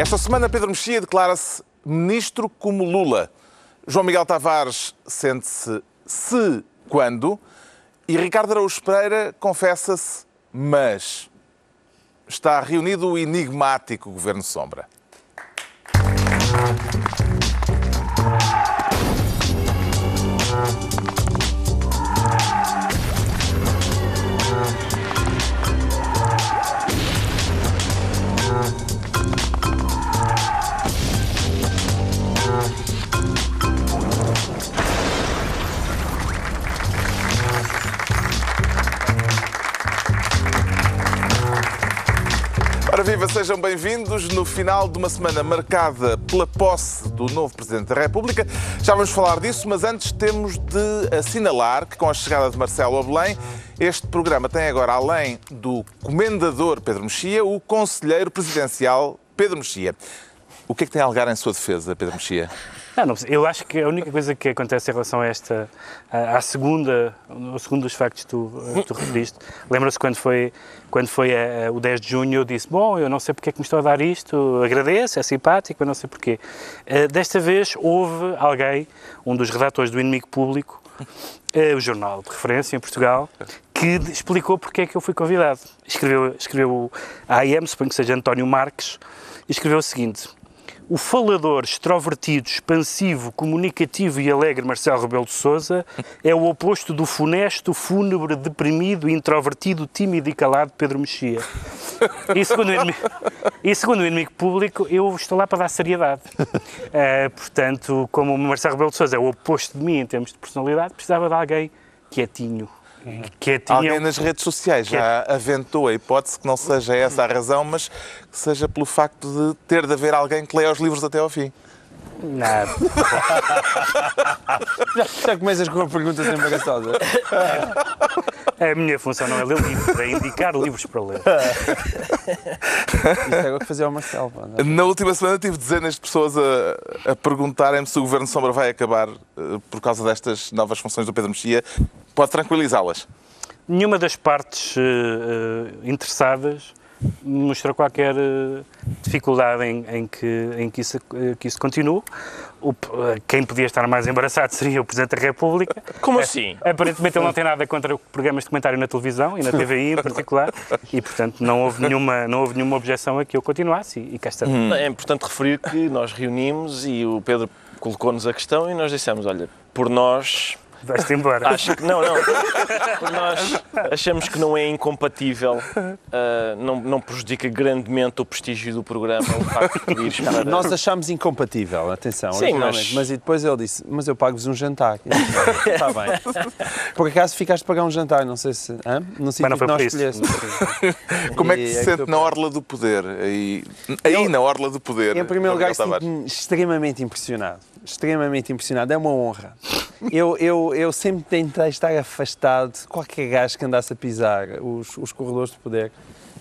Esta semana, Pedro Mexia declara-se ministro como Lula. João Miguel Tavares sente-se se quando. E Ricardo Araújo Pereira confessa-se mas. Está reunido o enigmático Governo Sombra. Viva, sejam bem-vindos no final de uma semana marcada pela posse do novo Presidente da República. Já vamos falar disso, mas antes temos de assinalar que com a chegada de Marcelo a Belém, este programa tem agora, além do comendador Pedro Mexia, o conselheiro presidencial Pedro Mexia. O que é que tem a alegar em sua defesa, Pedro Mexia? Não, não, eu acho que a única coisa que acontece em relação a esta, à, segunda, ao segundo dos factos que tu, eh, tu referiste, lembra-se quando foi, quando foi a, a, o 10 de junho, eu disse, bom, eu não sei porque é que me estou a dar isto, agradeço, é simpático, mas não sei porquê. Uh, desta vez houve alguém, um dos redatores do Inimigo Público, uh, o jornal de referência em Portugal, que explicou porque é que eu fui convidado. Escreveu, escreveu a AM, suponho que seja António Marques, e escreveu o seguinte o falador, extrovertido, expansivo, comunicativo e alegre Marcelo Rebelo de Sousa é o oposto do funesto, fúnebre, deprimido, introvertido, tímido e calado Pedro Mexia. E segundo o inimigo, e segundo o inimigo público, eu estou lá para dar seriedade. Uh, portanto, como o Marcelo Rebelo de Sousa é o oposto de mim em termos de personalidade, precisava de alguém quietinho, que tinha... Alguém nas redes sociais que... já aventou a hipótese que não seja essa a razão, mas que seja pelo facto de ter de haver alguém que leia os livros até ao fim. Nada. já, já começas com uma pergunta sempre bagaçosa. A minha função não é ler livros, é indicar livros para ler. Isto é o que fazia ao Marcelo. É? Na última semana tive dezenas de pessoas a, a perguntarem-me se o Governo Sombra vai acabar uh, por causa destas novas funções do Pedro Mexia. Pode tranquilizá-las? Nenhuma das partes uh, interessadas mostrou qualquer uh, dificuldade em, em, que, em que, isso, que isso continue. O, quem podia estar mais embaraçado seria o Presidente da República. Como assim? Aparentemente ele não tem nada contra programas de comentário na televisão e na TVI em particular e, portanto, não houve nenhuma, não houve nenhuma objeção a que eu continuasse e, e cá está. Hum. É importante referir que nós reunimos e o Pedro colocou-nos a questão e nós dissemos, olha, por nós Vais-te embora. Acho que não, não. Nós achamos que não é incompatível, uh, não, não prejudica grandemente o prestígio do programa o facto de ires para... Nós achamos incompatível, atenção, Sim, mas... mas depois ele disse, mas eu pago-vos um jantar. Está bem. Por acaso ficaste a pagar um jantar, não sei se... Hã? No sítio que nós escolheste. Como é que se é sente na Orla do Poder? Aí, aí eu, na Orla do Poder. Em primeiro lugar, sinto-me extremamente impressionado. Extremamente impressionado. É uma honra. Eu, eu, eu sempre tentei estar afastado de qualquer gajo que andasse a pisar os, os corredores de poder.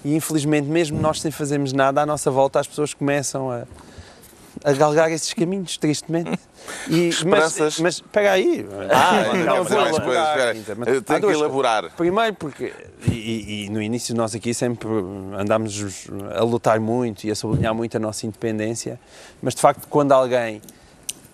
E infelizmente, mesmo nós sem fazermos nada, à nossa volta as pessoas começam a, a galgar esses caminhos, tristemente. E, Esperanças. Mas, espera aí. Ah, não, não vou elaborar. Eu tenho que elaborar. Primeiro porque, e, e, no início nós aqui sempre andámos a lutar muito e a sublinhar muito a nossa independência, mas de facto quando alguém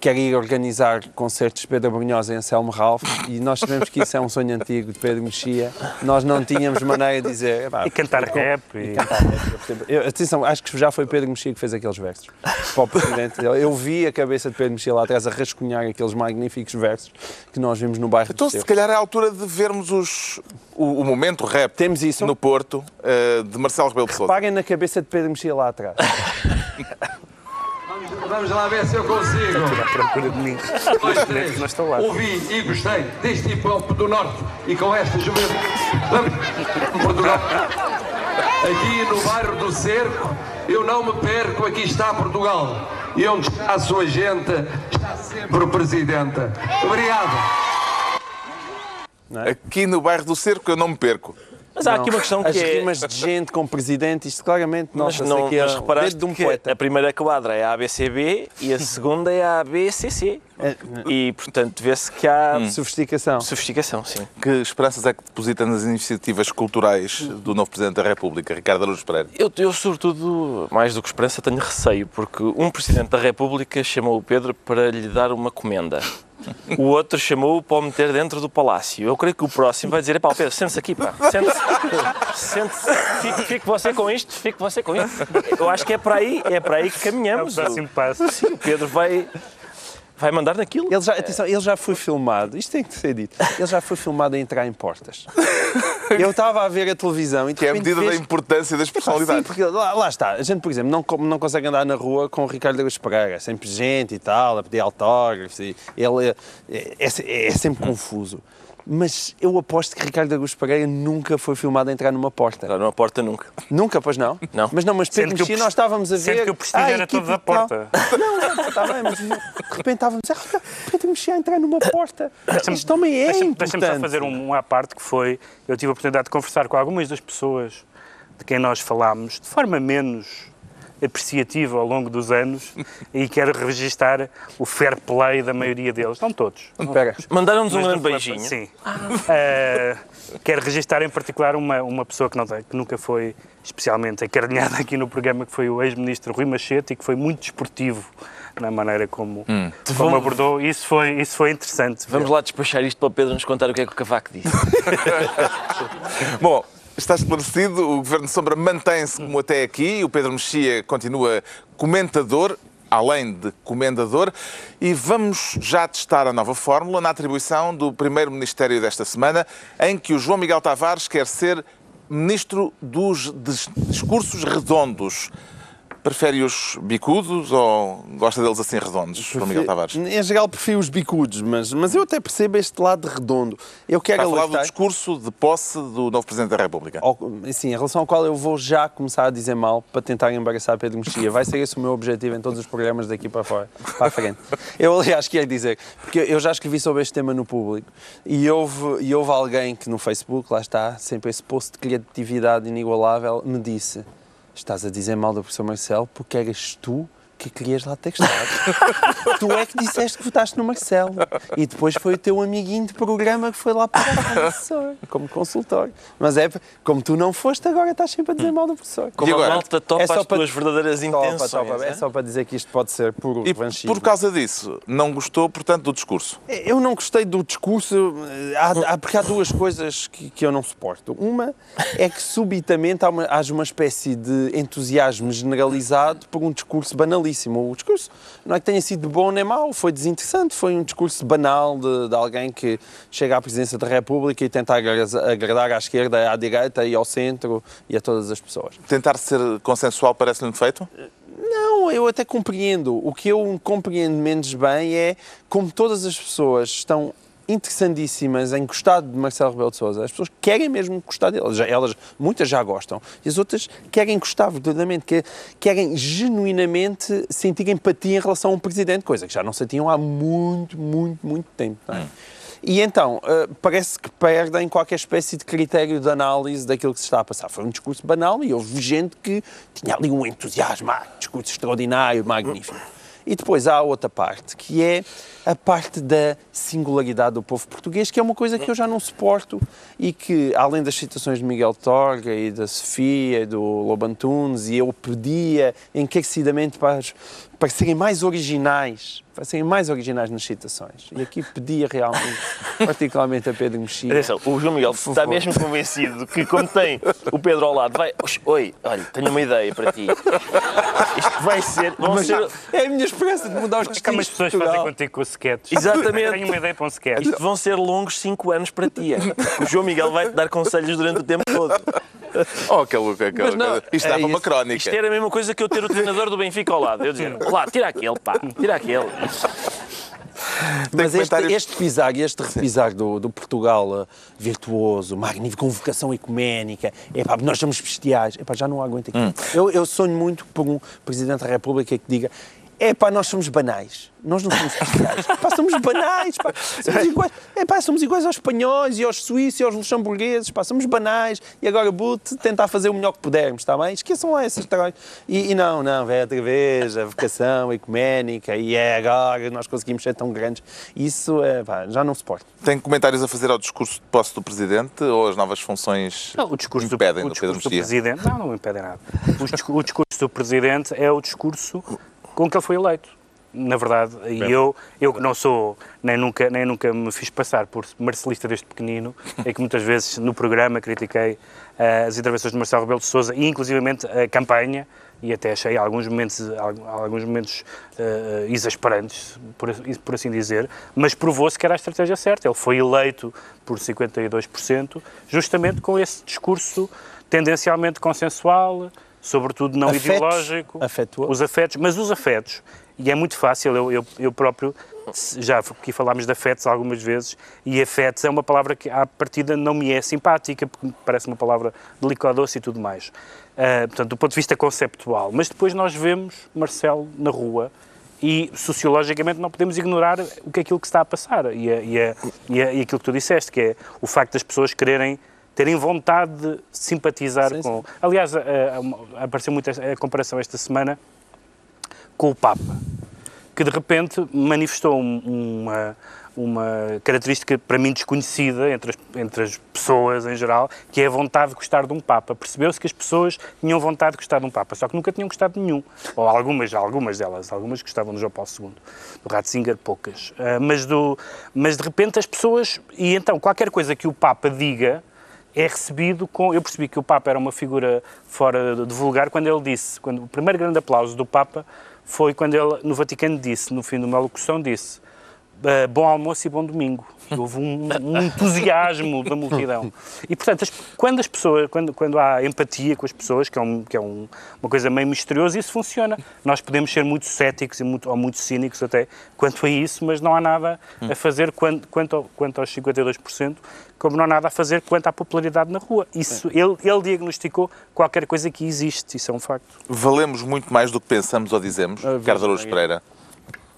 quer ir organizar concertos de Pedro Brunhosa em Anselmo Ralph e nós sabemos que isso é um sonho antigo de Pedro Mexia. Nós não tínhamos maneira de dizer. e cantar rap. E... e cantar rap. Eu, atenção, acho que já foi Pedro Mexia que fez aqueles versos para o Presidente. Eu vi a cabeça de Pedro Mexia lá atrás a rascunhar aqueles magníficos versos que nós vimos no bairro Então, se calhar é a altura de vermos os, o, o momento rap Temos isso. no Porto uh, de Marcelo Rebelo de Sousa. Paguem na cabeça de Pedro Mexia lá atrás. Vamos lá ver se eu consigo. à procura de mim. Não estou lá. Ouvi e gostei deste hip hop do Norte e com esta juventude. Vamos, Portugal. Aqui no bairro do Cerco, eu não me perco, aqui está Portugal. E onde está a sua gente, está sempre o Presidente. Obrigado. É? Aqui no bairro do Cerco eu não me perco. Mas há aqui uma questão As que é- rimas de gente com presidente, isto claramente Mas, nota-se não, aqui é mas o reparaste de um poeta. a primeira quadra é a ABCB e a segunda é a ABCC. É, E, portanto, vê-se que há Sofisticação. sofisticação, sim. Que esperanças é que deposita nas iniciativas culturais do novo Presidente da República, Ricardo Araújo Pereira? Eu, eu, sobretudo, mais do que esperança, tenho receio, porque um Presidente da República chamou o Pedro para lhe dar uma comenda. O outro chamou-o para o meter dentro do palácio. Eu creio que o próximo vai dizer: pá, Pedro, sente-se aqui, pá. Sente-se. Sente-se. Fique, fique você com isto, fique você com isto. Eu acho que é para aí, é para aí que É o caminhamos. próximo passo. Sim, o Pedro vai, vai mandar naquilo. Ele já, atenção, ele já foi filmado, isto tem que ser dito, ele já foi filmado a entrar em portas. Eu estava a ver a televisão e Que é a medida da importância das Epá, Sim, personalidades. porque lá, lá está. A gente, por exemplo, não, não consegue andar na rua com o Ricardo Araújo Pereira. É sempre gente e tal, a pedir autógrafos. E ele é, é- é- é sempre confuso. Mas eu aposto que Ricardo Araújo Pereira nunca foi filmado a entrar numa porta. Entrar numa porta nunca. Nunca, pois não? Não. Mas não, mas Pedro Mexia, nós estávamos a ver... Sendo que o prestígio ah, era todo da porta. Não, não, está bem, mas de repente estávamos a dizer, "Olha, Pedro Mexia a entrar numa porta. Este homem é Deixa-me importante. deixa-me só fazer um, um à parte que foi, eu tive a oportunidade de conversar com algumas das pessoas de quem nós falámos de forma menos apreciativa ao longo dos anos e quero registar o fair play da maioria deles, não todos. Mandaram-nos um grande beijinho. Sim. Eh, quero registrar em particular uma, uma pessoa que, não que nunca foi especialmente acarinhada aqui no programa, que foi o ex-ministro Rui Machete e que foi muito desportivo na maneira como, como Vamos- abordou. Isso foi, isso foi interessante. Vamos lá despachar isto para o Pedro nos contar o que é que o Cavaco disse. Bom, está esclarecido, o Governo de Sombra mantém-se como até aqui, o Pedro Mexia continua comentador, além de comendador, e vamos já testar a nova fórmula na atribuição do primeiro Ministério desta semana, em que o João Miguel Tavares quer ser Ministro dos dis- Discursos Redondos. Prefere-os bicudos ou gosta deles assim redondos, João Miguel Tavares? Em geral prefiro os bicudos, mas, mas eu até percebo este lado redondo. Eu quero Está a falar do discurso de posse do novo Presidente da República. assim, em relação ao qual eu vou já começar a dizer mal para tentar embaraçar Pedro Mexia. Vai ser esse o meu objetivo em todos os programas daqui para fora, para a frente. Eu, aliás, quero dizer, porque eu já escrevi sobre este tema no público e houve, e houve alguém que no Facebook, lá está, sempre esse post de criatividade inigualável, me disse: Estás a dizer mal do professor Marcelo porque eras tu que querias lá ter estado. tu é que disseste que votaste no Marcelo. E depois foi o teu amiguinho de programa que foi lá para o professor, como consultor. Mas é, como tu não foste, agora estás sempre a dizer mal do professor. Como E agora? a malta topa É só as para- tuas verdadeiras Topa, intenções. topa. É é? só para dizer que isto pode ser puro E revanchismo. por causa disso, não gostou, portanto, do discurso? Eu não gostei do discurso, há, há- porque há duas coisas que, que eu não suporto. Uma é que subitamente há uma, haja uma espécie de entusiasmo generalizado por um discurso O discurso não é que tenha sido bom nem mau, foi desinteressante, foi um discurso banal de, de alguém que chega à presidência da República e tenta agra- agradar à esquerda, à direita e ao centro e a todas as pessoas. Tentar ser consensual parece-lhe um defeito? Não, eu até compreendo. O que eu compreendo menos bem é como todas as pessoas estão interessantíssimas em gostar de Marcelo Rebelo de Sousa. As pessoas querem mesmo gostar dele. Já- Elas, muitas já gostam. E as outras querem gostar verdadeiramente, que- querem genuinamente sentir empatia em relação a um presidente, coisa que já não sentiam há muito, muito, muito tempo. não é? E então, eh, parece que perdem qualquer espécie de critério de análise daquilo que se está a passar. Foi um discurso banal e houve gente que tinha ali um entusiasmo, ah, discurso extraordinário, magnífico. E depois há a outra parte, que é a parte da singularidade do povo português, que é uma coisa que eu já não suporto e que, além das citações de Miguel Torga e da Sofia e do Lobantunes, e eu pedia encarecidamente para, serem mais originais, serem mais originais nas citações. E aqui pedia realmente, particularmente a Pedro Mexia. Atenção, o João Miguel está mesmo convencido que, como tem o Pedro ao lado, vai. "Oxe, Oi, olha, tenho uma ideia para ti. Isto vai ser. Mas ser é a minha esperança de mudar os que umas destinos de pessoas que fazem contigo com sketches. Exatamente. Tenho uma ideia para um sketch. isto vão ser longos 5 anos para ti. O João Miguel vai te dar conselhos durante o tempo todo. Oh, aquele, aquele, Mas não, isto dá é para uma crónica. Isto era a mesma coisa que eu ter o treinador do Benfica ao lado. Eu dizer, claro, tira aquele, pá, tira aquele. Mas este, este pisar, este repisar do, do Portugal eh, virtuoso, magnífico, com vocação ecuménica, epá, nós somos bestiais, epá, já não aguento aqui. Eu, eu sonho muito por um Presidente da República que diga É pá, nós somos banais. Nós não somos especiais. pá, somos banais. Pá. Somos, iguais, é pá, somos iguais aos espanhóis e aos suíços e aos luxemburgueses. Pá, somos banais. E agora, but, tentar fazer o melhor que pudermos, está bem? Esqueçam lá essas tarões. E, e não, não, vai outra vez a vocação ecuménica e é agora nós conseguimos ser tão grandes. Isso é, pá, já não se pode. Tem comentários a fazer ao discurso de posse do Presidente ou as novas funções Não, o discurso, do, impedem o do Pedro discurso do? Presidente. Não, não me impede nada. O, o discurso do Presidente é o discurso com que ele foi eleito. Na verdade, e eu, eu que não sou, nem nunca, nem nunca me fiz passar por marcelista desde pequenino, é que muitas vezes no programa critiquei eh, as intervenções de Marcelo Rebelo de Sousa e inclusivamente a campanha, e até achei alguns momentos, al- alguns momentos eh, exasperantes, por, por assim dizer, mas provou-se que era a estratégia certa. Ele foi eleito por 52%, justamente com esse discurso tendencialmente consensual, sobretudo não Afetos, ideológico, os afetos, mas os afetos, e é muito fácil, eu, eu, eu próprio, já aqui falámos de afetos algumas vezes, e afetos é uma palavra que à partida não me é simpática, porque me parece uma palavra delicada-doce e tudo mais. Ah, portanto, do ponto de vista conceptual. Mas depois nós vemos Marcelo na rua e sociologicamente não podemos ignorar o que é aquilo que está a passar e, a- e, a- e, a- e aquilo que tu disseste, que é o facto das pessoas quererem terem vontade de simpatizar Sim, com. Aliás, apareceu muito a comparação esta semana com o Papa, que de repente manifestou um- uma, uma característica para mim desconhecida entre as, entre as pessoas em geral, que é a vontade de gostar de um Papa. Percebeu-se que as pessoas tinham vontade de gostar de um Papa, só que nunca tinham gostado de nenhum. Ou algumas, algumas delas, algumas gostavam do João Paulo II. Do Ratzinger, poucas. Ah, mas, do, mas de repente as pessoas. E então, qualquer coisa que o Papa diga é recebido com. Eu percebi que o Papa era uma figura fora de vulgar quando ele disse, quando o primeiro grande aplauso do Papa foi quando ele no Vaticano disse, no fim de uma locução disse "Ah, bom almoço e bom domingo. E houve um, um entusiasmo da multidão. E portanto, as- quando as pessoas, quando, quando há empatia com as pessoas, que é, um- que é um- uma coisa meio misteriosa, isso funciona. Nós podemos ser muito céticos e muito, ou muito cínicos até quanto a isso, mas não há nada a fazer quanto, quanto, ao- quanto aos 52%, como não há nada a fazer quanto à popularidade na rua. Isso, ele, ele diagnosticou qualquer coisa que existe, isso é um facto. Valemos muito mais do que pensamos ou dizemos, Ah, Araújo veja, Pereira.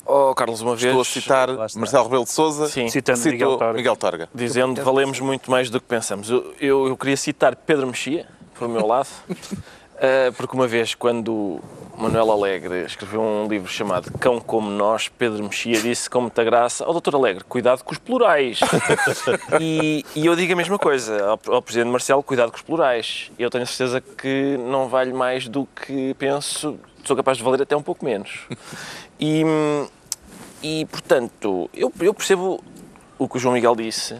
Oh, Carlos, uma vez. Estou a citar. Marcelo Rebelo de Sousa, Sim. Citando Miguel Torga. Miguel Torga. Dizendo valemos muito mais do que pensamos. Eu, eu, eu queria citar Pedro Mexia, por meu lado, eh, porque uma vez, quando Manuel Alegre escreveu um livro chamado Cão Como Nós, Pedro Mexia disse com muita graça: Ó Doutor Alegre, cuidado com os plurais. e, e eu digo a mesma coisa ao, ao Presidente Marcelo: cuidado com os plurais. Eu tenho certeza que não vale mais do que penso, sou capaz de valer até um pouco menos. E, e portanto, eu, eu percebo o que o João Miguel disse.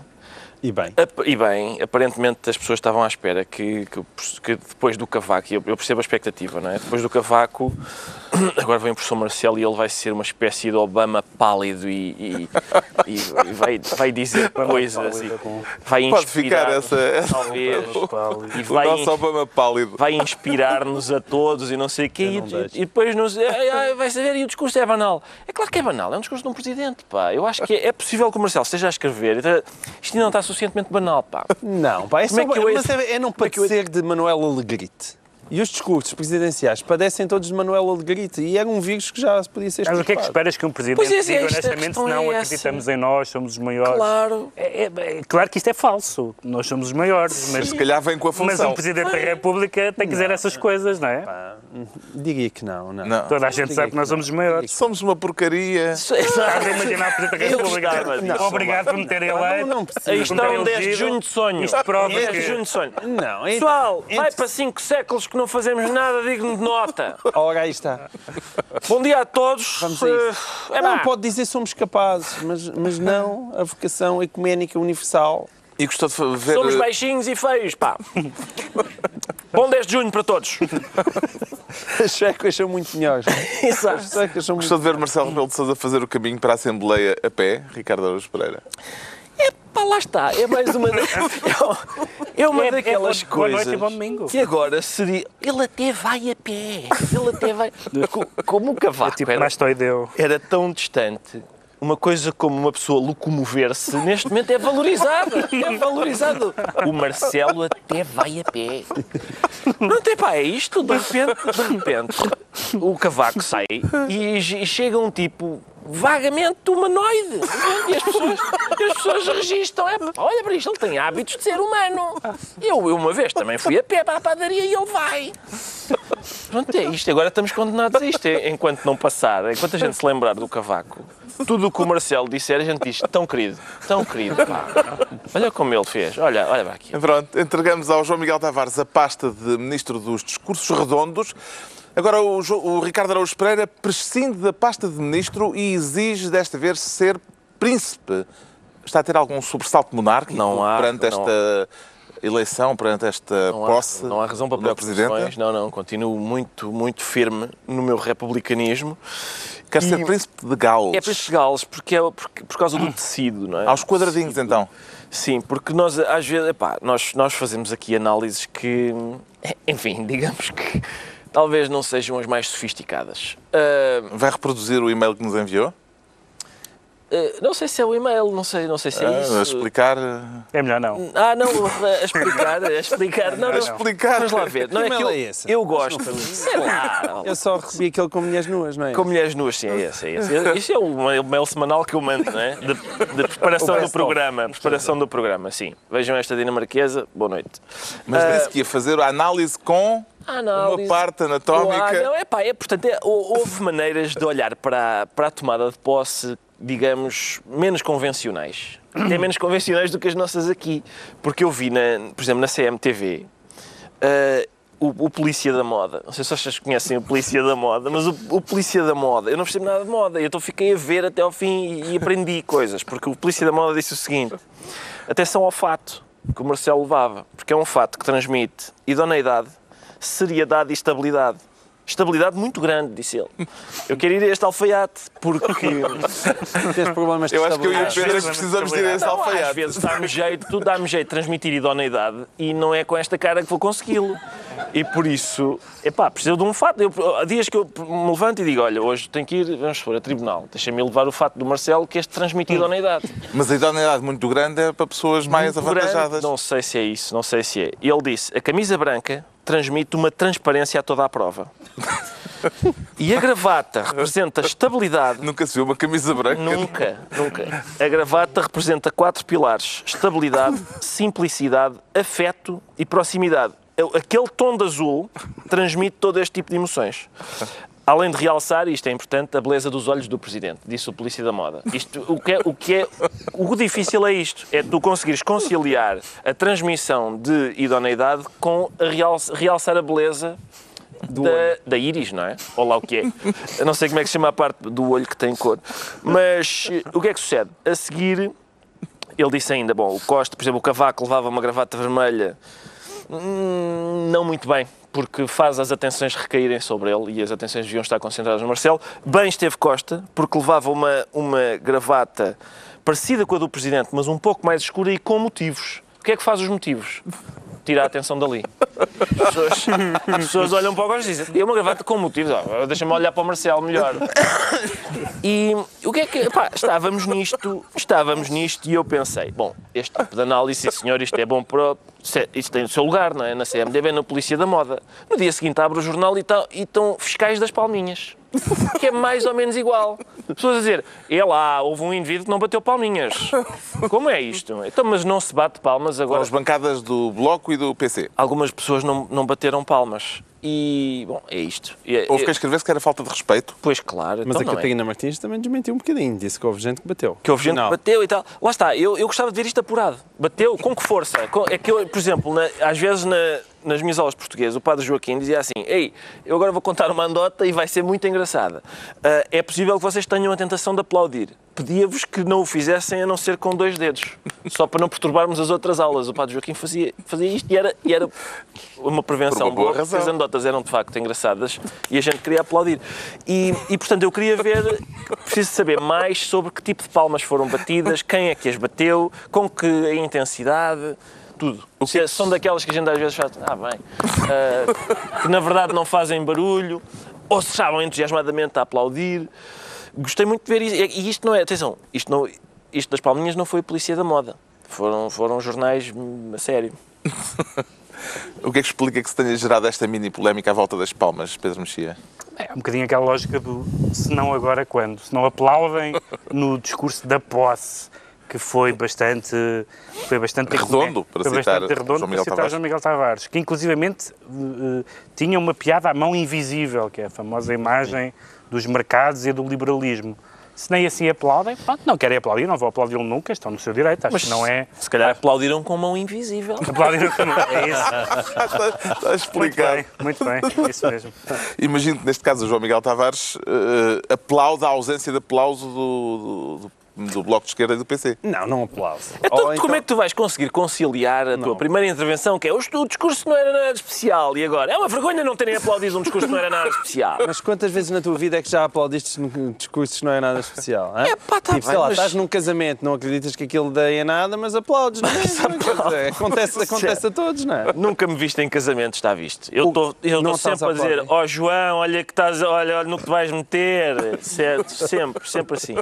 E bem. E bem, aparentemente as pessoas estavam à espera que, que, que depois do Cavaco, e eu, eu percebo a expectativa, não é? Depois do Cavaco, agora vem o professor Marcelo e ele vai ser uma espécie de Obama pálido e, e- e vai, vai dizer coisas, e vai Pode ficar inspirar, essa, essa talvez, e o vai, nosso Obama pálido. vai inspirar-nos a todos e não sei o quê, e, e depois nos, ai, ai, vai saber, e o discurso é banal. É claro que é banal, é um discurso de um presidente, pá. Eu acho que é, é possível que o Marcelo esteja a escrever, então, isto ainda não está suficientemente banal, pá. Não, pá, é, Como é só- que eu mas é, é não é que eu hei de- padecer de Manuel Alegrite. E os discursos presidenciais padecem todos de Manuel Alegrite. E era um vírus que já podia ser Mas o que é que esperas que um presidente Pois é, diga esta honestamente questão se não é essa. acreditamos em nós, somos os maiores? Claro. É, é- é claro que isto é falso, nós somos os maiores, mas, Se calhar vem com a mas função. um Presidente da República tem que dizer essas coisas, não é? Pá, diria que não, não. Não. Toda a gente sabe que que nós somos os maiores. Somos uma porcaria. Estás a imaginar o Presidente da República? disso. Obrigado por me terem eleito. não precisa. Me terem estão 10 de junho de sonho. Isto prova 10 que- de junho de sonho. Não, é- Pessoal, é- vai para 5 séculos que não fazemos nada digno de nota. Ora, aí está. Bom dia a todos. Vamos a isso. Eh, É não, pá. pode dizer somos capazes, mas, mas não a vocação ecuménica universal. E gostou de ver. Somos baixinhos e feios, pá. Bom 10 de junho para todos. As checas são muito melhores. Exato. As são muito Gostou de ver Marcelo Rebelo de Sousa fazer o caminho para a Assembleia a pé, Ricardo Araújo Pereira? Pá, lá está. É mais uma, é uma É- é daquelas boa- boa noite coisas bom domingo. que agora seria... Ele até vai a pé. Ele até vai... Co- Como o cavaco Tipo, era, Mastoideu. era tão distante, uma coisa como uma pessoa locomover-se, neste momento é valorizada. É valorizado. O Marcelo até vai a pé. Não tem pá, é isto. De repente, de repente, o cavaco sai e chega um tipo vagamente humanoide. E as pessoas, as pessoas registram. É, olha para isto, ele tem hábitos de ser humano. Eu, eu uma vez também fui a pé para a padaria e ele vai. Pronto, é isto. Agora estamos condenados a isto. Enquanto não passar, enquanto a gente se lembrar do cavaco, tudo o que o Marcelo disser, a gente diz, tão querido, tão querido, pá. Olha como ele fez. Olha, olha para aqui. Pronto, entregamos ao João Miguel Tavares a pasta de Ministro dos Discursos Redondos. Agora, o, o Ricardo Araújo Pereira prescinde da pasta de Ministro e exige desta vez ser Príncipe. Está a ter algum sobressalto monárquico Não há, perante esta eleição, perante esta Não há, posse? não há razão para preocupações. Presidente? Não, não. Continuo muito, muito firme no meu republicanismo. Quer ser E- Príncipe de Gales. É para estes galos, porque é por, por causa do tecido, não é? Aos quadradinhos, então. Sim, porque nós às vezes, epá, nós, nós fazemos aqui análises que, enfim, digamos que talvez não sejam as mais sofisticadas. Ah, Vai reproduzir o e-mail que nos enviou? Ah, não sei se é o e-mail, não sei, não sei se é Ah, isso. a explicar. É melhor não. Ah, não, a explicar, a explicar. Não, A não. explicar. Vamos lá ver. Não Que é que e-mail eu, é esse? eu gosto. Sei lá. Eu só recebi aquele com mulheres nuas, não é? Com mulheres nuas, sim, é esse, é esse. Isso é o e-mail semanal que eu mando, não é? De, de preparação do programa. Preparação do programa, sim. Vejam esta dinamarquesa, boa noite. Mas Ah, disse que ia fazer a análise com a uma análise. parte Ah, anatómica. não, é pá, é, portanto, é, hou- houve maneiras de olhar para, para a tomada de posse, digamos, menos convencionais. Até menos convencionais do que as nossas aqui. Porque eu vi, na, por exemplo, na CMTV, ah, o, o Polícia da Moda. Não sei se vocês conhecem o Polícia da Moda, mas o, o Polícia da Moda, eu não percebo nada de moda. Eu então fiquei a ver até ao fim e, e aprendi coisas. Porque o Polícia da Moda disse o seguinte: atenção ao fato que o Marcelo levava, porque é um fato que transmite idoneidade, seriedade e estabilidade. Estabilidade muito grande, disse ele. Eu quero ir a este alfaiate porque Tens problemas de Eu acho que eu e o. Pedro é que precisamos de ir a esse Não, às alfaiate. vezes dá-me jeito, tudo dá-me jeito de transmitir idoneidade e não é com esta cara que vou consegui-lo. E por isso, epá, preciso de um fato. Eu, há dias que eu me levanto e digo, olha, hoje tenho que ir, vamos supor, a tribunal. Deixa-me levar o fato do Marcelo que este transmite idoneidade. Mas a idoneidade muito grande é para pessoas mais Muito grande. avantajadas. Não sei se é isso, não sei se é. E ele disse, a camisa branca transmite uma transparência a toda a prova. E a gravata representa estabilidade Nunca se viu uma camisa branca. Nunca, nunca. A gravata representa quatro pilares: estabilidade, simplicidade, afeto e proximidade. Aquele tom de azul transmite todo este tipo de emoções. Além de realçar, isto é importante, a beleza dos olhos do Presidente, disse o Polícia da Moda. Isto, o, que é, o, que é, o difícil é isto, é tu conseguires conciliar a transmissão de idoneidade com a realça- realçar a beleza da, da íris, não é? Ou lá o que é. Eu não sei como é que se chama a parte do olho que tem cor. Mas o que é que sucede? A seguir, ele disse ainda, bom, o Costa, por exemplo, o Cavaco levava uma gravata vermelha, hum, não muito bem, porque faz as atenções recaírem sobre ele e as atenções deviam estar concentradas no Marcelo. Bem esteve Costa, porque levava uma, uma gravata parecida com a do Presidente, mas um pouco mais escura e com motivos. O que é que faz os motivos? Tira a atenção dali. As pessoas, as pessoas olham para o Costa e dizem, é uma gravata com motivos, deixa-me olhar para o Marcelo melhor. E o que é que. Pá, estávamos nisto, estávamos nisto e eu pensei, bom, este tipo de análise, senhor, isto é bom para. Isto tem o seu lugar, não é? Na CMDB, na Polícia da Moda. No dia seguinte abre o jornal e e estão fiscais das palminhas. Que é mais ou menos igual. Pessoas a dizer, é lá, houve um indivíduo que não bateu palminhas. Como é isto? Então, mas não se bate palmas Com agora. as bancadas do Bloco e do PC. Algumas pessoas não, não bateram palmas. E, bom, é isto. É- Houve é- quem escrevesse que era falta de respeito. Pois claro, Mas então a é. Catarina Martins também desmentiu um bocadinho. Disse que houve gente que bateu. Que houve gente que bateu e tal. Lá está, eu, eu gostava de ver isto apurado. Bateu, com que força? Com- É que eu, por exemplo, na- às vezes na- nas minhas aulas de português, o padre Joaquim dizia assim: Ei, eu agora vou contar uma andota e vai ser muito engraçada. Ah, é possível que vocês tenham a tentação de aplaudir. Pedia-vos que não o fizessem a não ser com dois dedos, só para não perturbarmos as outras aulas. O padre Joaquim fazia, fazia isto e era, e era uma prevenção Por uma boa boa, porque as razão. anedotas eram de facto engraçadas e a gente queria aplaudir. E, e, portanto eu queria ver, preciso saber mais sobre que tipo de palmas foram batidas, quem é que as bateu, com que intensidade, tudo. Se é- são daquelas que a gente às vezes faz, ah bem, ah, que na verdade não fazem barulho, ou se estavam entusiasmadamente a aplaudir. Gostei muito de ver isso. E isto não é, atenção, isto, não, isto das palminhas não foi a polícia da moda. Foram, foram jornais hum, a sério. O que é que explica que se tenha gerado esta mini polémica à volta das palmas, Pedro Mexia? É um bocadinho aquela lógica do se não agora quando? Se não aplaudem no discurso da posse, que foi bastante, foi bastante Redondo, para foi citar bastante redondo João Miguel para citar Tavares. João Miguel Tavares, que inclusivamente eh, tinha uma piada à mão invisível, que é a famosa imagem dos mercados e do liberalismo. Se nem assim aplaudem, pronto, não querem aplaudir, não vou aplaudir nunca, estão no seu direito, acho que não é Se calhar aplaudiram com mão invisível. aplaudir é isso. Está, está a Muito explicar. bem, muito bem, é isso mesmo. Imagino que neste caso o João Miguel Tavares eh, aplaude a ausência de aplauso do, do- do Bloco de Esquerda e do PC. Não, não aplauso. Então, Ou como é que tu vais conseguir conciliar a tua primeira intervenção, que é o o discurso não era nada especial, e agora? É uma vergonha não terem aplaudido um discurso que não era nada especial. Mas quantas vezes na tua vida é que já aplaudiste num discursos que não é nada especial? É pá, tá tipo, sei bem, lá, mas- estás num casamento, não acreditas que aquilo dê a nada, mas aplaudes, não é? Quer dizer, acontece, acontece a todos, não é? Nunca me viste em casamento, está visto. Eu estou não sempre a a dizer, ó João, olha que estás, olha, olha no que te vais meter. Certo, sempre, sempre assim.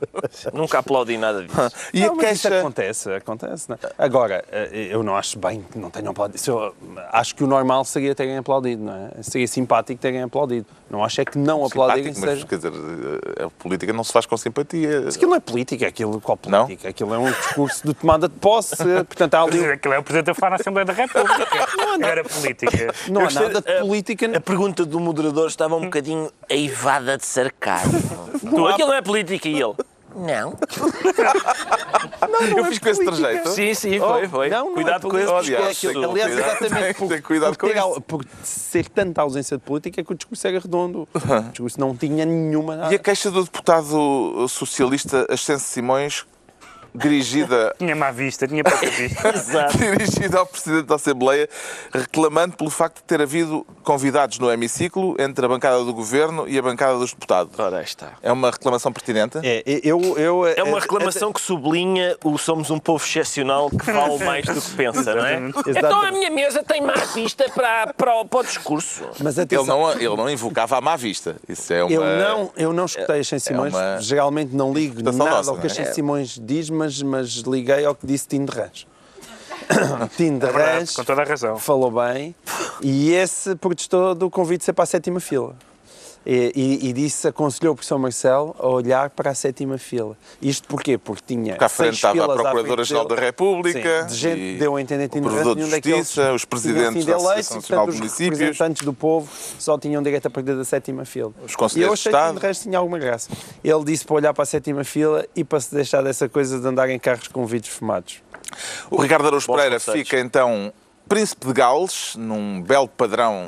Nunca aplaudi nada disso. E Não, a mas isso queixa. acontece, acontece. Não é? Agora, eh, eu não acho bem que não tenham aplaudido. Eu- acho que o normal seria terem aplaudido, não é? Seria simpático terem aplaudido. Não acho é que não aplaudirem mas seja. quer dizer, eh, a política não se faz com simpatia. Mas aquilo não é política, aquilo qual Não? política? Aquilo é um discurso de tomada de posse. Portanto, há ali. Aquilo é o Presidente a falar na Assembleia da República. Não era política. Não há gostei nada de de- política. A pergunta do moderador estava um bocadinho aivada de sarcasmo. Tu, aquilo não é política e ele. Não. eu fiz com esse trajeito. Sim, sim, foi, foi. Não, não Cuidado é com esse é discurso. Aliás, Cuidado. exatamente Tem por, cuidado por, com por ser tanta ausência de política é que o discurso era redondo. O discurso não tinha nenhuma. E a queixa do deputado socialista Ascenso Simões, dirigida Tinha má vista, tinha pouca vista. Exato. dirigida ao Presidente da Assembleia, reclamando pelo facto de ter havido convidados no hemiciclo entre a bancada do Governo e a bancada dos deputados. Ora, aí está. É uma reclamação pertinente? É, eu, eu, É uma reclamação que sublinha o somos um povo excepcional que vale mais do que pensa, não é? Exatamente. Então a minha mesa tem má vista para, para, o, para o discurso. Mas Ele atenção, não, ele não invocava a má vista. Isso é uma... eu, não, eu não escutei a Xen Simões, uma geralmente não ligo nada nossa, ao que a é? Xen Simões diz, mas, mas liguei ao que disse Tino de Rãs. Tino de É com toda a razão. falou bem e esse protestou do convite de ser para a sétima fila. E, e- e disse, aconselhou o professor Marcelo a olhar para a sétima fila. Isto porquê? Porque tinha Porque à frente seis estava a Procuradora-Geral da. República, Sim, de gente e que deu a entender o Tino Provedor de Justiça, os presidentes da eleitos Associação e, Nacional portanto, de os Municípios. representantes do povo só tinham direito a partir da sétima fila. Os E conselheiros eu de achei que Estado. de resto tinha alguma graça. Ele disse para olhar para a sétima fila e para se deixar dessa coisa de andar em carros com vidros fumados. O Ricardo Araújo Pereira conselhos. fica então príncipe de Gales, num belo padrão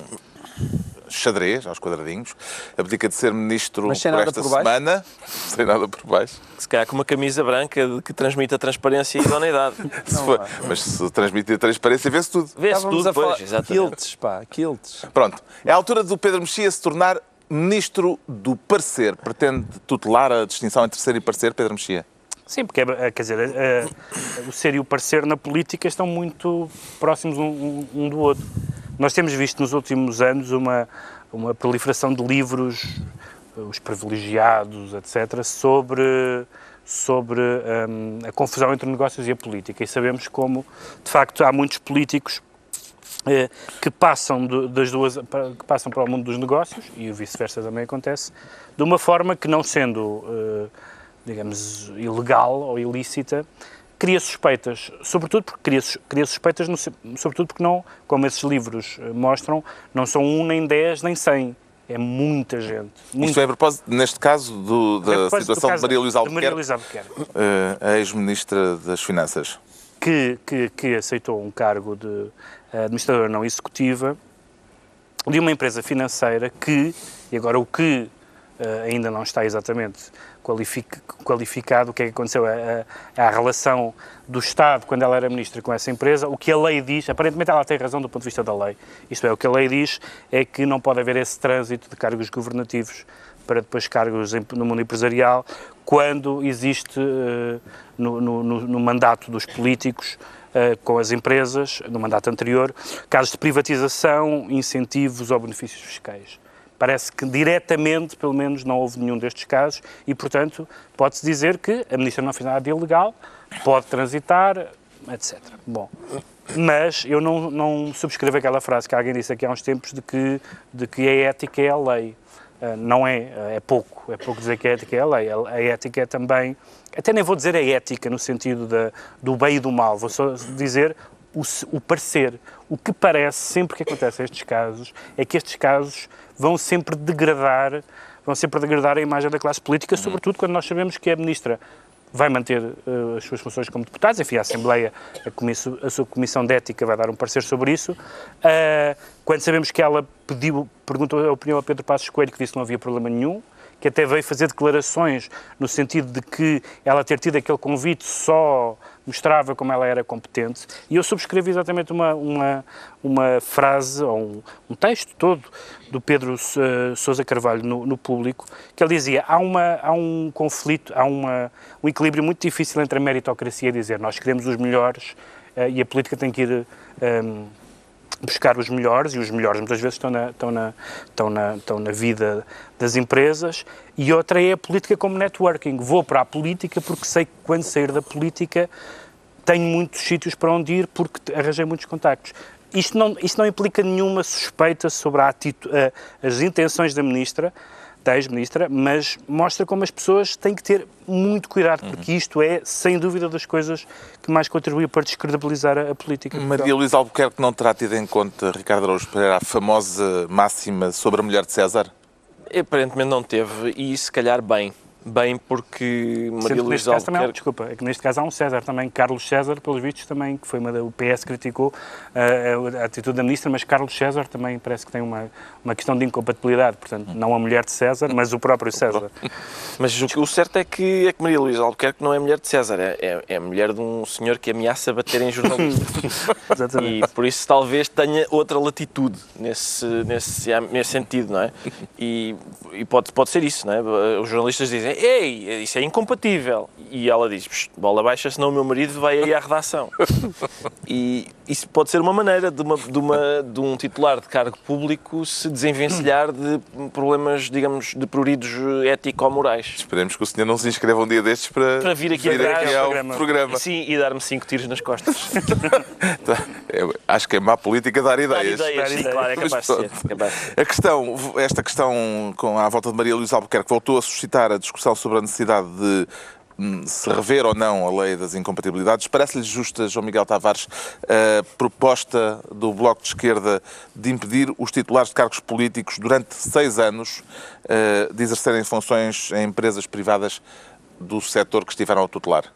xadrez, aos quadradinhos. Abdica de ser ministro Mas sem por esta por semana. Sem nada por baixo. Se calhar com uma camisa branca que transmite a transparência e a idoneidade. Se for- Mas se transmitir transparência, vê-se tudo. Vê-se tudo, a pois, exatamente. quilts, pá, quilts. Pronto. É a altura do Pedro Mexia se tornar ministro do parecer. Pretende tutelar a distinção entre ser e parecer, Pedro Mexia? Sim, porque, é- quer dizer, é- é- o ser e o parecer na política estão muito próximos um, um- um do outro. Nós temos visto nos últimos anos uma, uma proliferação de livros, os privilegiados, etc., sobre, sobre hum, a confusão entre negócios e a política. E sabemos como, de facto, há muitos políticos eh, que passam das duas que passam para o mundo dos negócios e o vice-versa também acontece de uma forma que não sendo eh, digamos ilegal ou ilícita cria suspeitas sobretudo porque cria, cria suspeitas no sobretudo porque não como esses livros eh, mostram não são um nem dez nem cem é muita gente muita Isto é a propósito, neste caso, do- A da propósito do situação de Maria Luísa de Maria Albuquerque, Luísa Albuquerque. a ex-ministra das Finanças. que, que, que aceitou um cargo de eh, administradora não executiva de uma empresa financeira que, e agora o que eh, ainda não está exatamente qualificado, o que é que aconteceu, a relação do Estado, quando ela era ministra, com essa empresa, o que a lei diz, aparentemente ela tem razão do ponto de vista da lei, isto é, o que a lei diz é que não pode haver esse trânsito de cargos governativos para depois cargos no mundo empresarial, quando existe eh, no, no- no- no mandato dos políticos eh, com as empresas, no mandato anterior, casos de privatização, incentivos ou benefícios fiscais. Parece que diretamente, pelo menos, não houve nenhum destes casos e, portanto, pode-se dizer que a Ministra não fez nada de ilegal, pode transitar, etc. Bom, mas eu não, não subscrevo aquela frase que alguém disse aqui há uns tempos de que, de que a ética é a lei. Uh, não é, é pouco, é pouco dizer que a ética é a lei. A, a ética é também, até nem vou dizer a ética no sentido do bem e do mal, vou só dizer o, o parecer. O que parece, sempre que acontece estes casos, é que estes casos vão sempre degradar, vão sempre degradar a imagem da classe política, sobretudo quando nós sabemos que a ministra vai manter uh, as suas funções como deputados, enfim, a Assembleia, a, a, sua Comissão de Ética vai dar um parecer sobre isso. Uh, quando sabemos que ela pediu, perguntou a opinião a Pedro Passos Coelho, que disse que não havia problema nenhum, que até veio fazer declarações no sentido de que ela ter tido aquele convite só mostrava como ela era competente. E eu subscrevi exatamente uma, uma, uma frase, ou um, um texto todo, do Pedro uh, Sousa Carvalho no, no, Público, que ele dizia: há, uma, há um conflito, há uma, um equilíbrio muito difícil entre a meritocracia e dizer nós queremos os melhores uh, e a política tem que ir. Ehm, buscar os melhores, e os melhores muitas vezes estão na, estão na, estão na, estão na vida das empresas, e outra é a política como networking. Vou para a política porque sei que quando sair da política tenho muitos sítios para onde ir porque arranjei muitos contactos. Isto não, isto não implica nenhuma suspeita sobre a as intenções da Ministra, da ex-ministra, mas mostra como as pessoas têm que ter muito cuidado, porque uhum. isto é, sem dúvida, das coisas que mais contribui para descredibilizar a, a política. Maria Luísa Albuquerque não terá tido em conta, Ricardo Araújo Pereira, a famosa máxima sobre a mulher de César? Aparentemente não teve, e se calhar bem bem porque Maria Luísa Albuquerque... Também, desculpa, é que neste caso há um César também, Carlos César, pelos vistos também, que foi uma, o PS criticou uh, a atitude da ministra, mas Carlos César também parece que tem uma, uma questão de incompatibilidade, portanto, não a mulher de César, mas o próprio César. Mas o, o certo é que, é que Maria Luísa Albuquerque não é mulher de César, é, é, é mulher de um senhor que ameaça bater em jornalistas. Exatamente. E por isso talvez tenha outra latitude nesse, nesse, nesse sentido, não é? E, e pode, pode ser isso, não é? Os jornalistas dizem ei, isso é incompatível. E ela diz, bola baixa, senão o meu marido vai aí à redação. e isso pode ser uma maneira de, uma, de, uma, de um titular de cargo público se desenvencilhar de problemas, digamos, de pruridos ético-morais. Esperemos que o senhor não se inscreva um dia destes para, para vir aqui, vir aqui ao programa. programa. Sim, e dar-me cinco tiros nas costas. Tá, é, acho que é má política dar ideias. Dar ideias, sim, claro, é capaz de ser. A questão, esta questão com, à volta de Maria Luísa Albuquerque voltou a suscitar a discussão sobre a necessidade de hum, se rever ou não a lei das incompatibilidades. Parece-lhe justa, João Miguel Tavares, a proposta do Bloco de Esquerda de impedir os titulares de cargos políticos durante seis anos eh, de exercerem funções em empresas privadas do setor que estiveram a tutelar?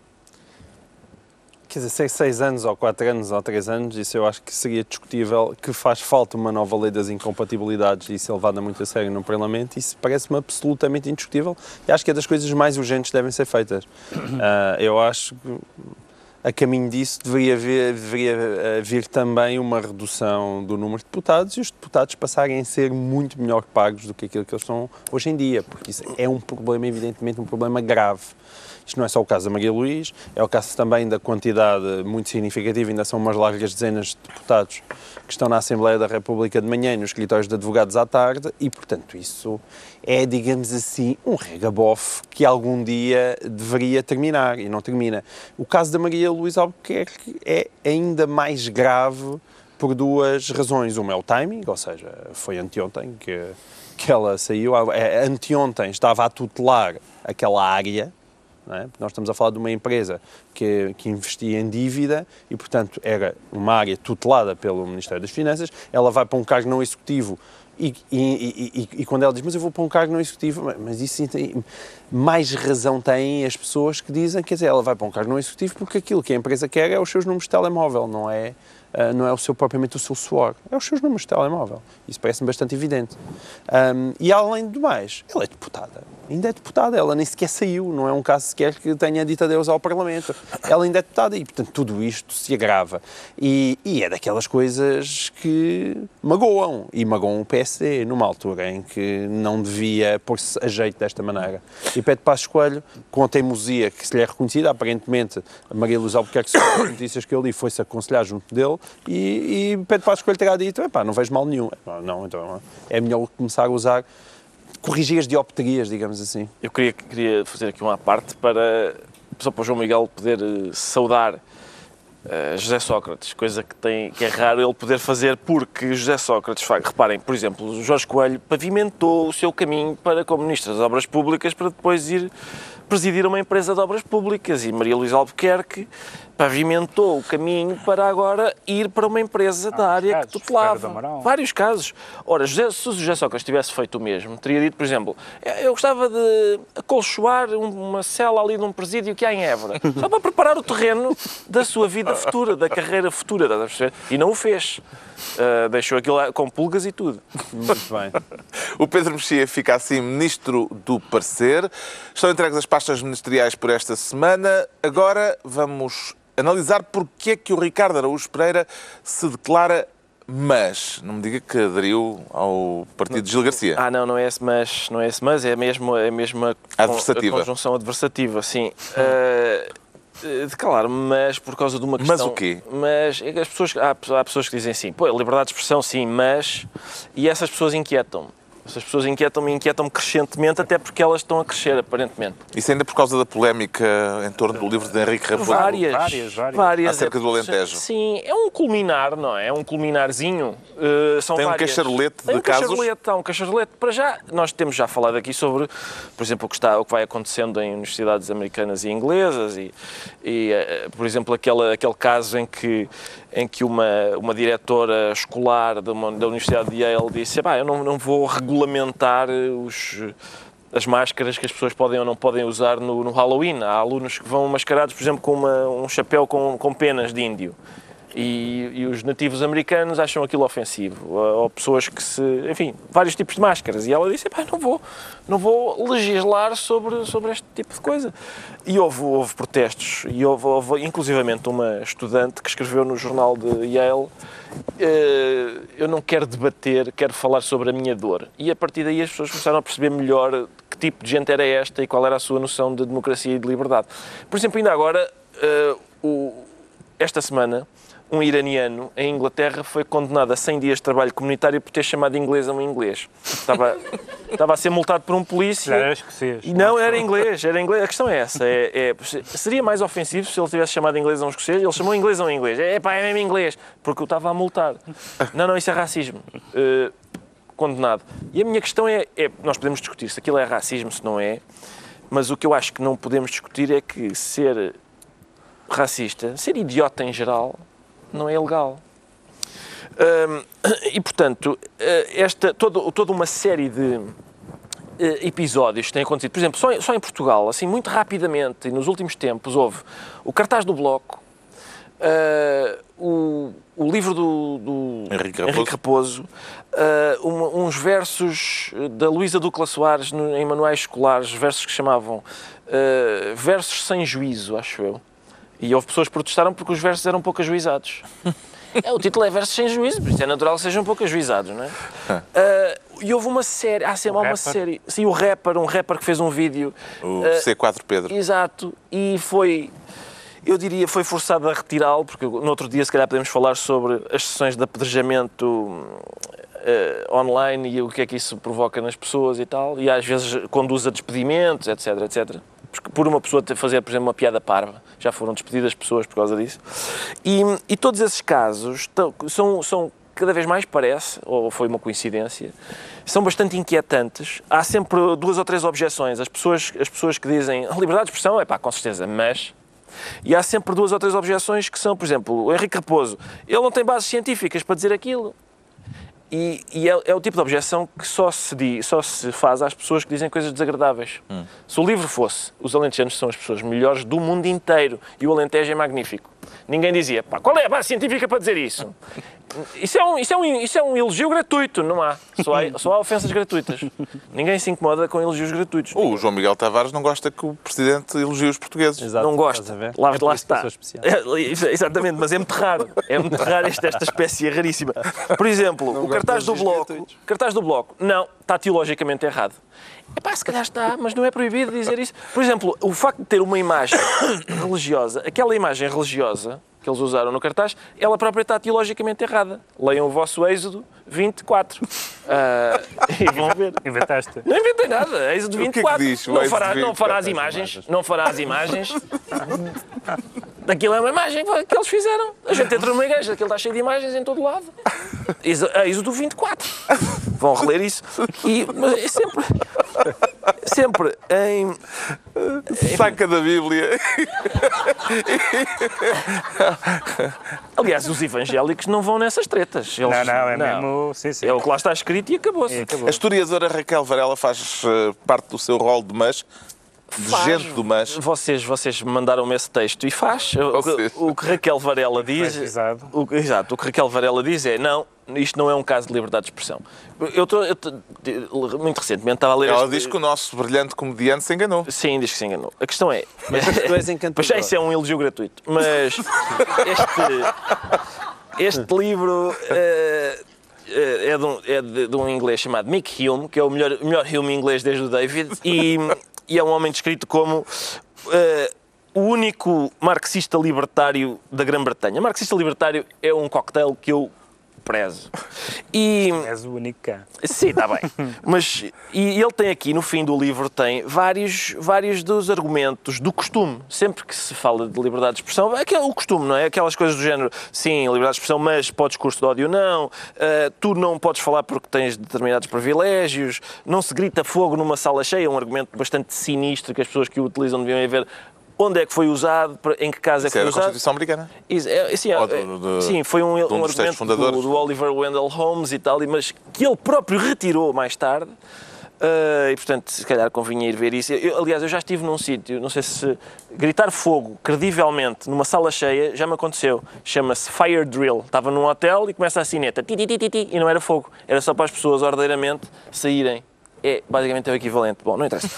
Quer dizer, ser seis anos ou quatro anos ou três anos, isso eu acho que seria discutível, que faz falta uma nova lei das incompatibilidades e isso é levado muito a sério no Parlamento, isso parece-me absolutamente indiscutível e acho que é das coisas mais urgentes que devem ser feitas. Uh, eu acho que a caminho disso deveria, haver, deveria ah, vir também uma redução do número de deputados e os deputados passarem a ser muito melhor pagos do que aquilo que eles são hoje em dia, porque isso é um problema, evidentemente, um problema grave. Isto não é só o caso da Maria Luís, é o caso também da quantidade muito significativa, ainda são umas largas dezenas de deputados que estão na Assembleia da República de manhã e nos escritórios de advogados à tarde, e, portanto, isso é, digamos assim, um regabof que algum dia deveria terminar, e não termina. O caso da Maria Luísa Albuquerque é ainda mais grave por duas razões. Uma é o timing, ou seja, foi anteontem que, que ela saiu, anteontem estava a tutelar aquela área, é? Nós estamos a falar de uma empresa que, que investia em dívida e, portanto, era uma área tutelada pelo Ministério das Finanças. Ela vai para um cargo não executivo e, e, e, e, quando ela diz, mas eu vou para um cargo não executivo, mas isso tem, mais razão têm as pessoas que dizem, quer dizer, ela vai para um cargo não executivo porque aquilo que a empresa quer é os seus números de telemóvel, não é, uh, não é o seu, propriamente o seu suor, é os seus números de telemóvel. Isso parece-me bastante evidente. Um, e além do mais, ela é deputada ainda é deputada, ela nem sequer saiu, não é um caso sequer que tenha dito adeus ao Parlamento. Ela ainda é deputada e, portanto, tudo isto se agrava. E, e é daquelas coisas que magoam, e magoam o PSD, numa altura em que não devia pôr-se a jeito desta maneira. E Pedro Passos Coelho, com a teimosia que se lhe é reconhecida, aparentemente, Maria Luz Albuquerque, as notícias que eu li, foi-se aconselhar junto dele, e, e Pedro Passos Coelho terá dito, epá, não vejo mal nenhum. Não, então é melhor começar a usar corrigir as dioptrias, digamos assim. Eu queria, queria fazer aqui uma parte para, só para o João Miguel poder eh, saudar uh, José Sócrates, coisa que, tem, que é raro ele poder fazer porque José Sócrates, reparem, por exemplo, Jorge Coelho pavimentou o seu caminho para como Ministro das Obras Públicas para depois ir presidir uma empresa de obras públicas e Maria Luísa Albuquerque pavimentou o caminho para agora ir para uma empresa da área casos, que tutelava. Vários casos. Ora, José, se o José Sócrates tivesse feito o mesmo, teria dito, por exemplo, eu gostava de acolchoar um- uma cela ali num presídio que há em Évora, só para preparar o terreno da sua vida futura, da carreira futura, estás a perceber? E não o fez. Ah, deixou aquilo lá com pulgas e tudo. Muito bem. O Pedro Mexia fica assim ministro do parecer. Estão entregues as pastas ministeriais por esta semana. Agora vamos analisar porque é que o Ricardo Araújo Pereira se declara mas. Não me diga que aderiu ao partido de Gil Garcia. Ah, não, não é esse mas, não é esse mas, é mesmo, é mesmo a, con- Adversativa. a conjunção adversativa, sim. Ah, de claro, mas por causa de uma Mas questão... o quê? Mas é as pessoas, há, há pessoas que dizem assim, pô, liberdade de expressão, sim, mas... E essas pessoas inquietam-me. Essas pessoas inquietam-me e inquietam-me crescentemente, até porque elas estão a crescer, aparentemente. Isso ainda por causa da polémica em torno do livro de Henrique Raposo. Várias, várias, várias. várias. Acerca do Alentejo. Sim, é um culminar, não é? É um culminarzinho. Uh, são Tem um várias. cacharolete Tem de um casos? Cacharolete, há um cacharolete. Para já, nós temos já falado aqui sobre, por exemplo, o que, está, o que vai acontecendo em universidades americanas e inglesas e, e, eh, por exemplo, aquele, aquele caso em que, em que uma, uma diretora escolar de uma- da Universidade de Yale disse "Epá, eu não, não vou regulamentar eh, os as máscaras que as pessoas podem ou não podem usar no, no Halloween. Há alunos que vão mascarados, por exemplo, com uma- um chapéu com, com penas de índio. E, e os nativos americanos acham aquilo ofensivo. Ou, pessoas que se. Enfim, vários tipos de máscaras. E ela disse: "Epá, não vou, não vou legislar sobre, sobre este tipo de coisa. E houve, houve protestos. E houve, houve, inclusivamente, uma estudante que escreveu no jornal de Yale eh, eu não quero debater, quero falar sobre a minha dor. E a partir daí as pessoas começaram a perceber melhor que tipo de gente era esta e qual era a sua noção de democracia e de liberdade. Por exemplo, ainda agora, eh, esta semana, um iraniano em Inglaterra foi condenado a 100 dias de trabalho comunitário por ter chamado inglês a um inglês. Estava, estava a ser multado por um polícia. Era escocês. E não, era inglês, era inglês. A questão é essa. É, é- seria mais ofensivo se ele tivesse chamado inglês a um escocês. Ele chamou inglês a um inglês. É pá, é mesmo inglês. Porque eu estava a multar. Não, não, isso é racismo. Eh, condenado. E a minha questão é, é, nós podemos discutir se aquilo é racismo, se não é, mas o que eu acho que não podemos discutir é que ser racista, ser idiota em geral, não é ilegal. Hum, e, portanto, eh, esta, todo, toda uma série de eh, episódios que têm acontecido, por exemplo, só em, só em Portugal, assim, muito rapidamente, e nos últimos tempos, houve o cartaz do Bloco, eh, o, o livro do, do Henrique Raposo. Raposo, eh, uma- uns versos da Luísa Ducla Soares no- em manuais escolares, versos que chamavam eh, versos sem juízo, acho eu. E houve pessoas que protestaram porque os versos eram pouco ajuizados. É, o título é Versos Sem Juízo, por isso é natural que sejam pouco ajuizados, não é? Ah, e houve uma série, há sempre há uma série. Sim, o rapper, um rapper que fez um vídeo. O ah, C4 Pedro. Exato, e foi, eu diria, foi forçado a retirá-lo, porque no outro dia se calhar podemos falar sobre as sessões de apedrejamento eh, online e o que é que isso provoca nas pessoas e tal, e às vezes conduz a despedimentos, etc, etc. Por uma pessoa fazer, por exemplo, uma piada parva, já foram despedidas pessoas por causa disso. E, e todos esses casos são, são cada vez mais parece, ou foi uma coincidência, são bastante inquietantes. Há sempre duas ou três objeções. As pessoas, as pessoas que dizem "A liberdade de expressão, é pá, com certeza, mas. E há sempre duas ou três objeções que são, por exemplo, o Henrique Raposo, ele não tem bases científicas para dizer aquilo. E, e é, é o tipo de objeção que só se, diz, só se faz às pessoas que dizem coisas desagradáveis. Se o livro fosse Os Alentejanos são as pessoas melhores do mundo inteiro e o Alentejo é magnífico, ninguém dizia, pá, qual é a base científica para dizer isso? Isso é um, isso é um, isso é um elogio gratuito, não há. Só, há. só há ofensas gratuitas. Ninguém se incomoda com elogios gratuitos. O João Miguel Tavares não gosta que o Presidente elogie os portugueses. Exato, não gosta. Lá, É lá está. É, ex- exatamente, mas é muito raro. É muito raro esta, esta espécie raríssima. Por exemplo, o gosto cartaz do bloco. gratuitos. Cartaz do bloco. Não, está teologicamente errado. Epá, se calhar está, mas não é proibido dizer isso. Por exemplo, o facto de ter uma imagem religiosa, aquela imagem religiosa, que eles usaram no cartaz, ela própria está teologicamente errada. Leiam o vosso Êxodo 24. Ah, e vão ver. Inventaste. Não inventei nada, Êxodo que é que 24. diz o não, Êxodo fará, não fará as 24? imagens, não fará as imagens. Daquilo é uma imagem que eles fizeram. A gente entra numa igreja, aquilo está cheio de imagens em todo lado. Êxodo- Êxodo 24. Vão reler isso. E, mas é sempre, sempre em, Saca da Bíblia. Aliás, os evangélicos não vão nessas tretas. Eles- Não, não, é mesmo. Sim, sim. É o que lá está escrito e acabou-se. É, acabou. A historiadora Raquel Varela faz eh, parte do seu rol de mas, de Faz. gente do mas. Vocês, vocês mandaram-me esse texto e faz. O que, Vocês. o que Raquel Varela diz. O, exato, o que Raquel Varela diz é: não, isto não é um caso de liberdade de expressão. Eu estou. eu tô- Muito recentemente estava a ler. Ela este- diz que o nosso brilhante comediante se enganou. Sim, diz que se enganou. A questão é. Mas tu és encantador. Pois é, isso é um elogio gratuito. Mas este, este livro eh, é, de um, é de, de um inglês chamado Mick Hume, que é o melhor, melhor Hume inglês desde o David, e, e é um homem descrito como eh, o único marxista libertário da Grã-Bretanha. Marxista libertário é um cocktail que eu prezo. E, És o único cá. Sim, está bem. Mas e ele tem aqui no fim do livro tem vários vários dos argumentos do costume. Sempre que se fala de liberdade de expressão, é o costume, não é? Aquelas coisas do género, sim, liberdade de expressão, mas para o discurso de ódio não. Ah, tu não podes falar porque tens determinados privilégios. Não se grita fogo numa sala cheia, é um argumento bastante sinistro que as pessoas que o utilizam deviam ver onde é que foi usado, em que caso é que Isso é foi usado. Constituição Americana. Isso, é, sim, é, sim, foi um, um um argumento do, do Oliver Wendell Holmes e tal, mas que ele próprio retirou mais tarde. Ah, e portanto, se calhar convinha ir ver isso. Eu, aliás, eu já estive num sítio, não sei se gritar fogo credivelmente numa sala cheia já me aconteceu. Chama-se Fire Drill. Estava num hotel e começa a sineta ti, ti, ti, ti, ti, e não era fogo, era só para as pessoas ordeiramente saírem. É basicamente é o equivalente. Bom, não interessa.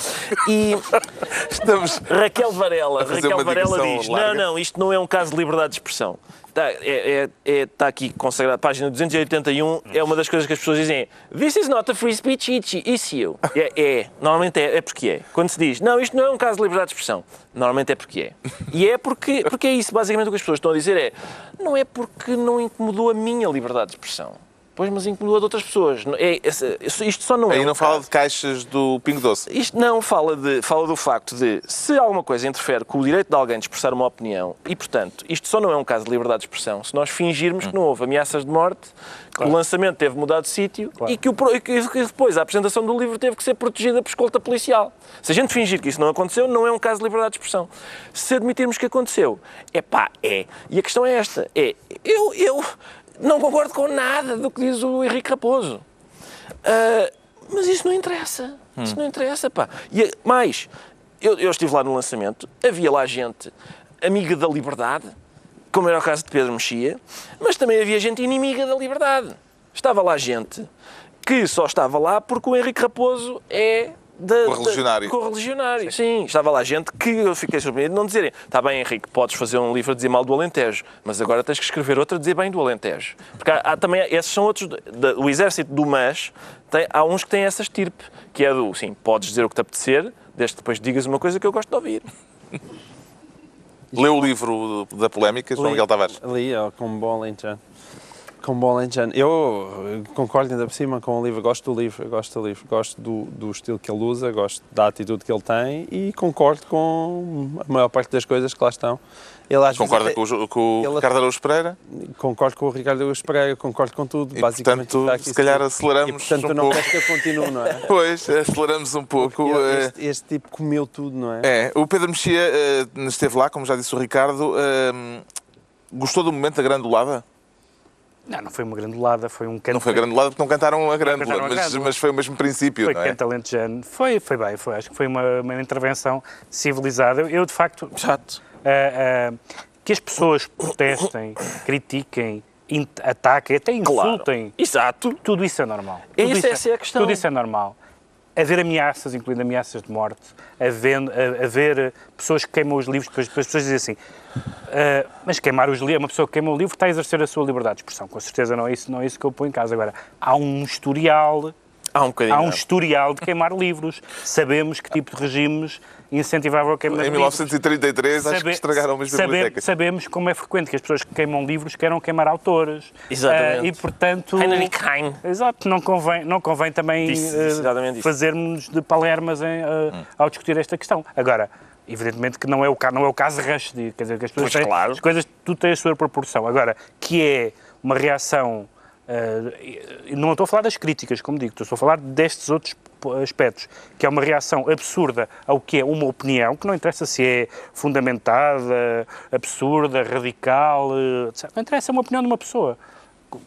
E Estamos. Raquel Varela, Raquel Varela diz: larga. não, não, isto não é um caso de liberdade de expressão. Está, é, é- é- está aqui consagrado, página 281, é uma das coisas que as pessoas dizem: This is not a free speech issue. É, é, normalmente é, é porque é. Quando se diz, não, isto não é um caso de liberdade de expressão, normalmente é porque é. E é porque, porque é isso, basicamente o que as pessoas estão a dizer é: não é porque não incomodou a minha liberdade de expressão. Pois, mas incomodou a de outras pessoas. É, esse- isto só não é. Aí um não fala caso. de caixas do Pingo Doce. Isto não fala, de, fala do facto de se alguma coisa interfere com o direito de alguém de expressar uma opinião e, portanto, isto só não é um caso de liberdade de expressão se nós fingirmos que não houve ameaças de morte, que o lançamento teve mudado de sítio e, que o e que depois a apresentação do livro teve que ser protegida por escolta policial. Se a gente fingir que isso não aconteceu, não é um caso de liberdade de expressão. Se admitirmos que aconteceu, é pá, é. E a questão é esta: é eu, eu não concordo com nada do que diz o Henrique Raposo. Ah, mas isso não interessa. Isso não interessa, pá. E mais, eu, eu estive lá no lançamento, havia lá gente amiga da liberdade, como era o caso de Pedro Mexia, mas também havia gente inimiga da liberdade. Estava lá gente que só estava lá porque o Henrique Raposo é da, Correligionário. Da, correligionário. Sim. estava lá gente que eu fiquei surpreendido de não dizerem está bem, Henrique, podes fazer um livro a dizer mal do Alentejo, mas agora tens que escrever outro a dizer bem do Alentejo. Porque há, há também, esses são outros, da- o exército do MAS, tem, há uns que têm essa estirpe, que é do, sim, podes dizer o que te apetecer, desde que depois digas uma coisa que eu gosto de ouvir. Leu o livro da polémica, João Li- Miguel Tavares. Ali, ó, com bom alentejano. Com bom alentejano. Eu eh, concordo ainda por cima com o livro, gosto do livro, gosto do livro, gosto do, do estilo que ele usa, gosto da atitude que ele tem e concordo com a maior parte das coisas que lá estão. Ele às Concorda vezes com o, com o ele- Ricardo Araújo Pereira? concordo com o Ricardo Luís Pereira, concordo com tudo, E, basicamente. portanto, se calhar aceleramos E, portanto, um tu não pouco. queres que eu continue, não é? Pois, aceleramos um pouco. eh, Este, este tipo comeu tudo, não é? É, o Pedro Mexia eh, esteve lá, como já disse o Ricardo. eh, gostou do momento da grandulada? Não, não foi uma grandulada, foi um canto. Não foi a grandulada porque não cantaram a grândula, cantaram a mas, mas foi o mesmo princípio, Foi não é? canto alentejano. Foi, foi bem, foi, acho que foi uma, uma intervenção civilizada. Eu, de facto, Exato. ah, ah, que as pessoas protestem, critiquem, ataquem, até insultem, Exato. tudo isso é normal. É Tudo isso, essa é a questão. Tudo isso é normal. Haver ameaças, incluindo ameaças de morte, haver, a- haver pessoas que queimam os livros, depois, as pessoas dizem assim, "Ah, mas queimar os livros, uma pessoa que queima o livro está a exercer a sua liberdade de expressão. Com certeza não é isso, não é isso que eu ponho em casa. Agora, há um historial Há um bocadinho. há um não. historial de queimar livros. Sabemos que tipo de regimes incentivavam a queima de Em livros. 1933, acho que Sabe- estragaram as sabe- bibliotecas. sabemos como é frequente que as pessoas que queimam livros queiram queimar autores. Exatamente. Ah, e, portanto... Heinrich Heine. Exato, não convém, não convém também isso. fazermos de palermas em, eh, Hum. ao discutir esta questão. Agora, evidentemente que não é o, ca- não é o caso Rushdie, quer dizer, que as, pessoas Pois, têm, claro. as coisas, tudo tem a sua proporção. Agora, que é uma reação, e não estou a falar das críticas, como digo, estou a falar destes outros aspectos, que é uma reação absurda ao que é uma opinião, que não interessa se é fundamentada, absurda, radical, eh, etc. não interessa, é uma opinião de uma pessoa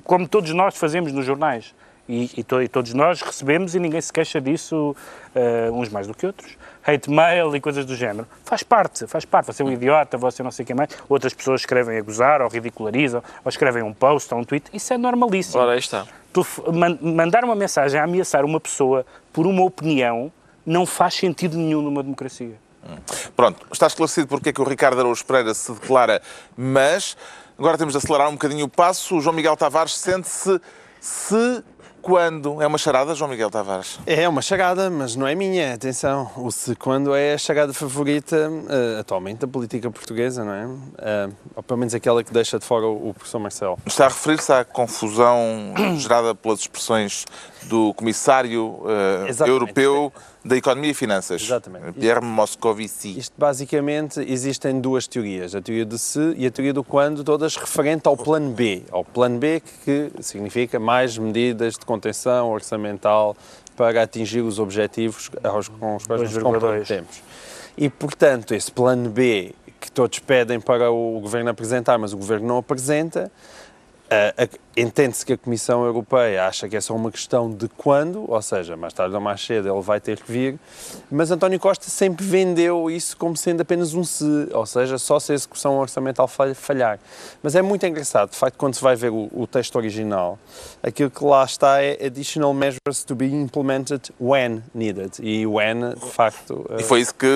como todos nós fazemos nos jornais. E, e to- e todos nós recebemos e ninguém se queixa disso, eh, uns mais do que outros. Hate mail e coisas do género. Faz parte, faz parte. Você é um idiota, você não sei o que mais. Outras pessoas escrevem a gozar, ou ridicularizam, ou escrevem um post ou um tweet. Isso é normalíssimo. Ora, aí está. Tu man- mandar uma mensagem a ameaçar uma pessoa por uma opinião não faz sentido nenhum numa democracia. Pronto, está esclarecido porque é que o Ricardo Araújo Pereira se declara, mas agora temos de acelerar um bocadinho o passo. O João Miguel Tavares sente-se se quando. É uma charada, João Miguel Tavares? É uma chagada, mas não é minha, atenção. O se quando é a chagada favorita eh, atualmente da política portuguesa, não é? Eh, ou pelo menos aquela que deixa de fora o, o professor Marcelo. Está a referir-se à confusão gerada pelas expressões do Comissário eh, Exatamente. Europeu da Economia e Finanças, Exatamente. Pierre Moscovici. Isto basicamente existem duas teorias, a teoria do se e a teoria do quando, todas referentes ao plano B. Ao plano B que significa mais medidas de contenção orçamental para atingir os objetivos aos, com os quais nos 2,2. comprometemos. E, portanto, esse plano B que todos pedem para o Governo apresentar, mas o Governo não apresenta, a- entende-se que a Comissão Europeia acha que é só uma questão de quando, ou seja, mais tarde ou mais cedo ele vai ter que vir, mas António Costa sempre vendeu isso como sendo apenas um se, ou seja, só se a execução orçamental falha- falhar. Mas é muito engraçado, de facto, quando se vai ver o, o texto original, aquilo que lá está é additional measures to be implemented when needed. E when, de facto... E foi isso que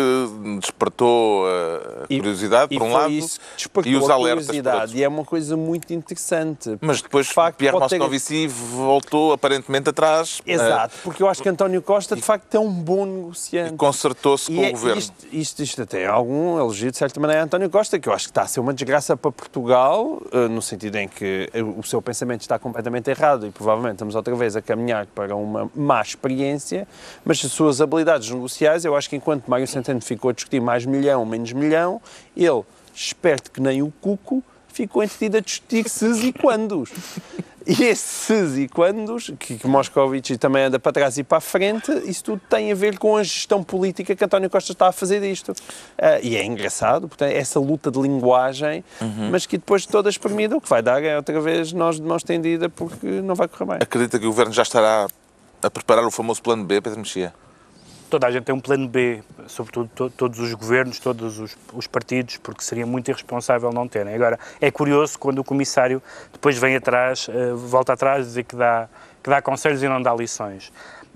despertou a curiosidade, e por um foi lado, isso que despertou e os a alertas por curiosidade. outro. E é uma coisa muito interessante. Mas depois De facto, Pierre pode ter- Moscovici voltou aparentemente atrás eh, Exato, porque eu acho que António Costa, de facto, é um bom e negociante. concertou-se com E é- o Governo. Isto, isto, isto até é algum elogio, de certa maneira, a António Costa, que eu acho que está a ser uma desgraça para Portugal, eh, no sentido em que eh, o seu pensamento está completamente errado e provavelmente estamos outra vez a caminhar para uma má experiência, mas as suas habilidades negociais, eu acho que enquanto Mário Centeno ficou a discutir mais milhão, menos milhão, ele, esperto que nem o cuco, ficou entretido a discutir ses e quandos. E esses e quandos, que, que Moscovici também anda para trás e para a frente, isso tudo tem a ver com a gestão política que António Costa está a fazer disto. Ah, e é engraçado, portanto, essa luta de linguagem, mas que depois toda espremida, o que vai dar é outra vez nós de mãos estendida porque não vai correr bem. Acredita que o Governo já estará a preparar o famoso plano B, Pedro Mexia? Toda a gente tem um plano B, sobretudo to- todos os governos, todos os, os partidos, porque seria muito irresponsável não terem. Agora, é curioso quando o comissário depois vem atrás, eh, volta atrás dizer que dá, que dá conselhos e não dá lições.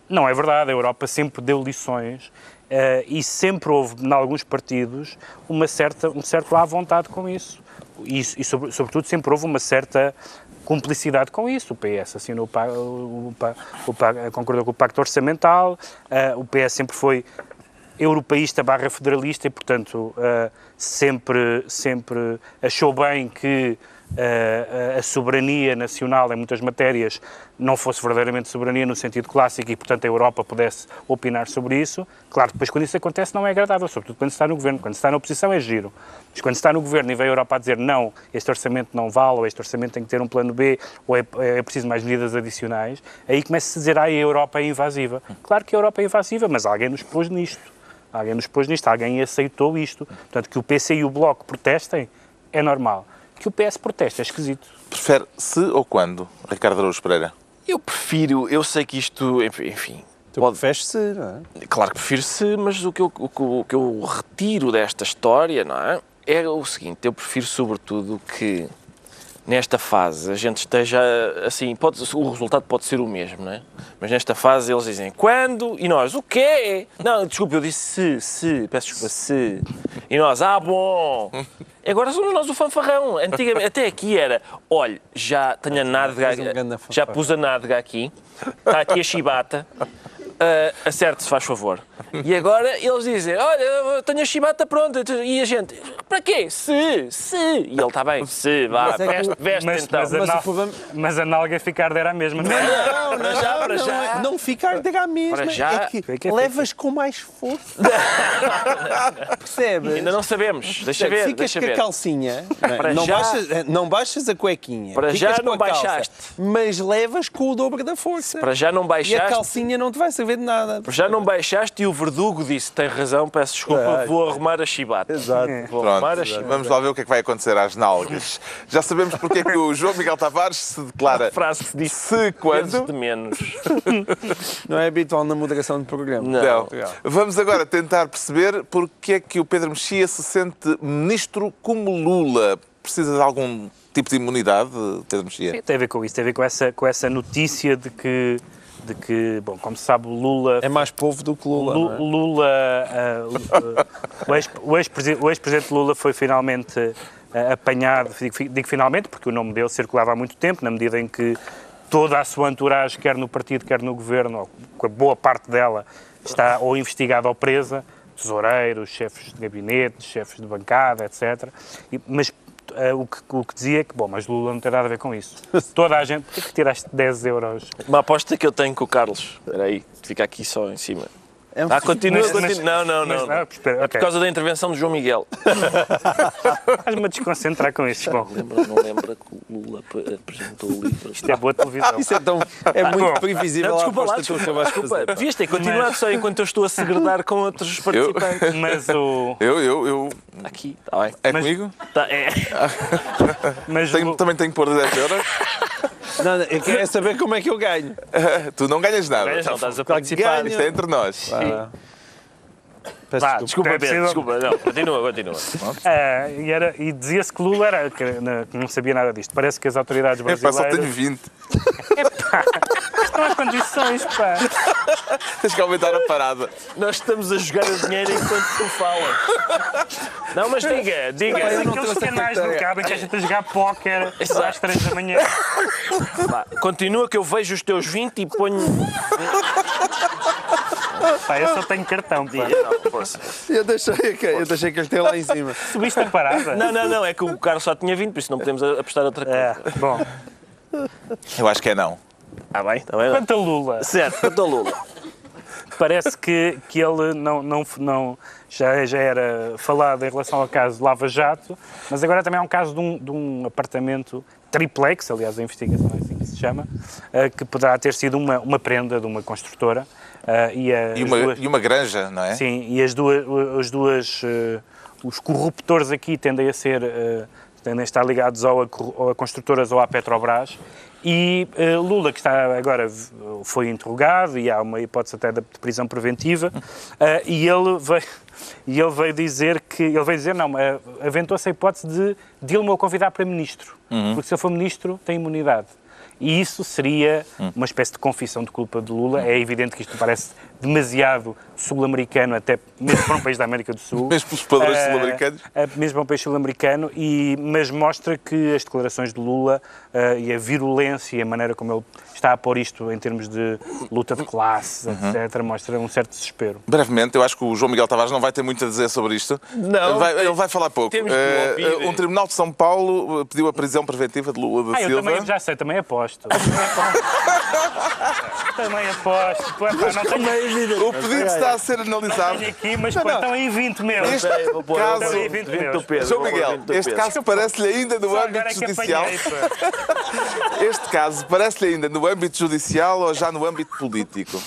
Não é verdade, a Europa sempre deu lições eh, e sempre houve, em alguns partidos, uma certa, um certo à vontade com isso. E, e sobre- sobretudo, sempre houve uma certa cumplicidade com isso. O PS assinou o, o, o concordou com o Pacto Orçamental, eh, o PS sempre foi europeísta barra federalista e, portanto, eh, sempre, sempre achou bem que a soberania nacional em muitas matérias não fosse verdadeiramente soberania no sentido clássico e, portanto, a Europa pudesse opinar sobre isso. Claro, depois quando isso acontece não é agradável, sobretudo quando se está no governo. Quando se está na oposição é giro. Mas quando se está no governo e vem a Europa a dizer não, este orçamento não vale, ou este orçamento tem que ter um plano B, ou é, é preciso mais medidas adicionais, aí começa-se a dizer, ah, a Europa é invasiva. Claro que a Europa é invasiva, mas alguém nos pôs nisto. Alguém nos pôs nisto, alguém aceitou isto. Portanto, que o PC e o Bloco protestem é normal. Que o PS proteste é esquisito. Prefere se ou quando, Ricardo Araújo Pereira? Eu prefiro, eu sei que isto, enfim, Tu pode, feches-se, não é? Claro que prefiro-se, mas o que, eu, o, que, o que eu retiro desta história, não é? É o seguinte, eu prefiro sobretudo que nesta fase a gente esteja assim, pode, o resultado pode ser o mesmo, não é? Mas nesta fase eles dizem quando e nós o quê? Não, desculpa, eu disse se, se, peço desculpa, se. E nós, ah, bom. Agora somos nós o fanfarrão. Antigamente, até aqui era, olha, já tenho a nádega, grande já pus a nádega aqui, está aqui a chibata, uh, acerte-se, faz favor. E agora eles dizem, olha, eu tenho a chibata pronta. E a gente, para quê? Se, se. E ele está bem, se, vá, Mas é que- veste, veste Mas, então. mas, a Mas nal- problema- mas a nálga ficar era a mesma, não é? Não, para já, para não, já. é- não ficar de à mesma. Para já. É que É que é levas com mais força. Percebes? Ainda não sabemos, deixa ver, Ficas deixa com a ver. calcinha, não, é? Para não já- baixas, não baixas a cuequinha. Para ficas já não a calça, baixaste. Mas levas com o dobro da força. Para já não E a baixaste. calcinha não te vai servir de nada. Já não baixaste e o verdugo disse: tem razão, peço desculpa, Ah, vou arrumar a chibata. Exato. Vou Pronto, arrumar a chibata. vamos lá ver o que é que vai acontecer às nalgas. Já sabemos porque é que o João Miguel Tavares se declara Frase que se disse se quando. de menos. Não é habitual na moderação de programa. Não. Não. Vamos agora tentar perceber porque é que o Pedro Mexia se sente ministro como Lula. Precisa de algum tipo de imunidade, Pedro Mexia? Tem a ver com isso, tem a ver com essa, com essa notícia de que, de que, bom, como se sabe, Lula É mais povo do que Lula. Lu- não é? Lula, ah, o ex- o ex-presi- o ex-presidente Lula foi finalmente ah, apanhado, digo, digo finalmente, porque o nome dele circulava há muito tempo, na medida em que toda a sua entourage, quer no partido, quer no governo, ou com a boa parte dela, está ou investigada ou presa, tesoureiros, chefes de gabinete, chefes de bancada, etc. E- mas ah, o, que, o que dizia é que, bom, mas Lula não tem nada a ver com isso. Toda a gente, por que tiraste 10 euros? Uma aposta que eu tenho com o Carlos. Espera aí, fica aqui só em cima. É um Ah, continua, Mas- continua. Não, não, mas- não. não, espera, É ok. por causa da intervenção do João Miguel. Estás-me a desconcentrar com isso. Bom, Lembra, não lembra que o Lula apresentou o livro? isto é boa televisão. Isso é, tão, é muito Bom, previsível Não, a desculpa lá, desculpa, de desculpa. fazer. Devias ter continuado só enquanto eu estou a segredar com outros participantes. Mas o. Eu, eu, eu. Aqui, está bem. É Mas- comigo? Tá, é. Mas Tenho- o- também tenho que pôr 10 euros? Não, não, eu quero é saber como é que eu ganho. tu não ganhas nada. Não, estás a Claro que participar. ganho. Isto é entre nós. Ah. Peço Vá, desculpa. desculpa, É Pedro, desculpa. Não, continua, continua. ah, e, era- e dizia-se que Lula era, que, na- que não sabia nada disto. Parece que as autoridades É pá, só tenho brasileiras. 20. Estão as condições, pá. Tens que aumentar a parada. Nós estamos a jogar a dinheiro enquanto tu falas. Não, mas diga, diga. Parece não aqueles canais do carteira. cabo em que a gente a jogar póquer Exato. às 3 da manhã. Vá, continua que eu vejo os teus 20 e ponho. Pá, eu só tenho cartão, pá. Eu deixei, que- eu deixei que ele lá em cima. Subiste a parada? Não, não, não, é que o Carlos só tinha 20, por isso não podemos apostar outra coisa. É, bom. Eu acho que é não. Está bem, está bem. Quanto a Lula, Certo, quanto ao Lula. parece que, que ele não, não, não, já, já era falado em relação ao caso de Lava Jato, mas agora também é um caso de um, de um apartamento triplex, aliás, a investigação é assim que se chama, eh, que poderá ter sido uma, uma prenda de uma construtora. eh, e, a- E uma, duas- e uma granja, não é? Sim, e as duas, as duas eh, os corruptores aqui tendem a ser, tendem a estar ligados ou a, ou a construtoras ou à Petrobras. E eh, Lula, que está agora foi interrogado e há uma hipótese até de prisão preventiva, eh, e ele veio, e ele veio dizer que ele veio dizer não, eh, aventou-se a hipótese de Dilma o convidar para ministro, porque se ele for ministro tem imunidade. E isso seria uma espécie de confissão de culpa de Lula. É evidente que isto parece demasiado sul-americano, até mesmo para um país da América do Sul. Mesmo pelos padrões Eh, sul-americanos. eh, mesmo para um país sul-americano, e, mas mostra que as declarações de Lula eh, e a virulência e a maneira como ele está a pôr isto em termos de luta de classes, etc., mostra um certo desespero. Brevemente, eu acho que o João Miguel Tavares não vai ter muito a dizer sobre isto. Não, Ele vai, ele vai falar pouco. temos que ouvir. um tribunal de São Paulo pediu a prisão preventiva de Lula da Ah, eu Silva. também já sei, também aposto. também aposto. Pô, pá, não tenho, O pedido está a ser analisado. aqui, mas pô, estão aí 20 mil. Este caso- vou pôr 20 20 do meus. Pedro. João Miguel, 20 do este caso parece-lhe ainda no âmbito judicial. Este caso parece-lhe ainda no âmbito judicial ou já no âmbito político?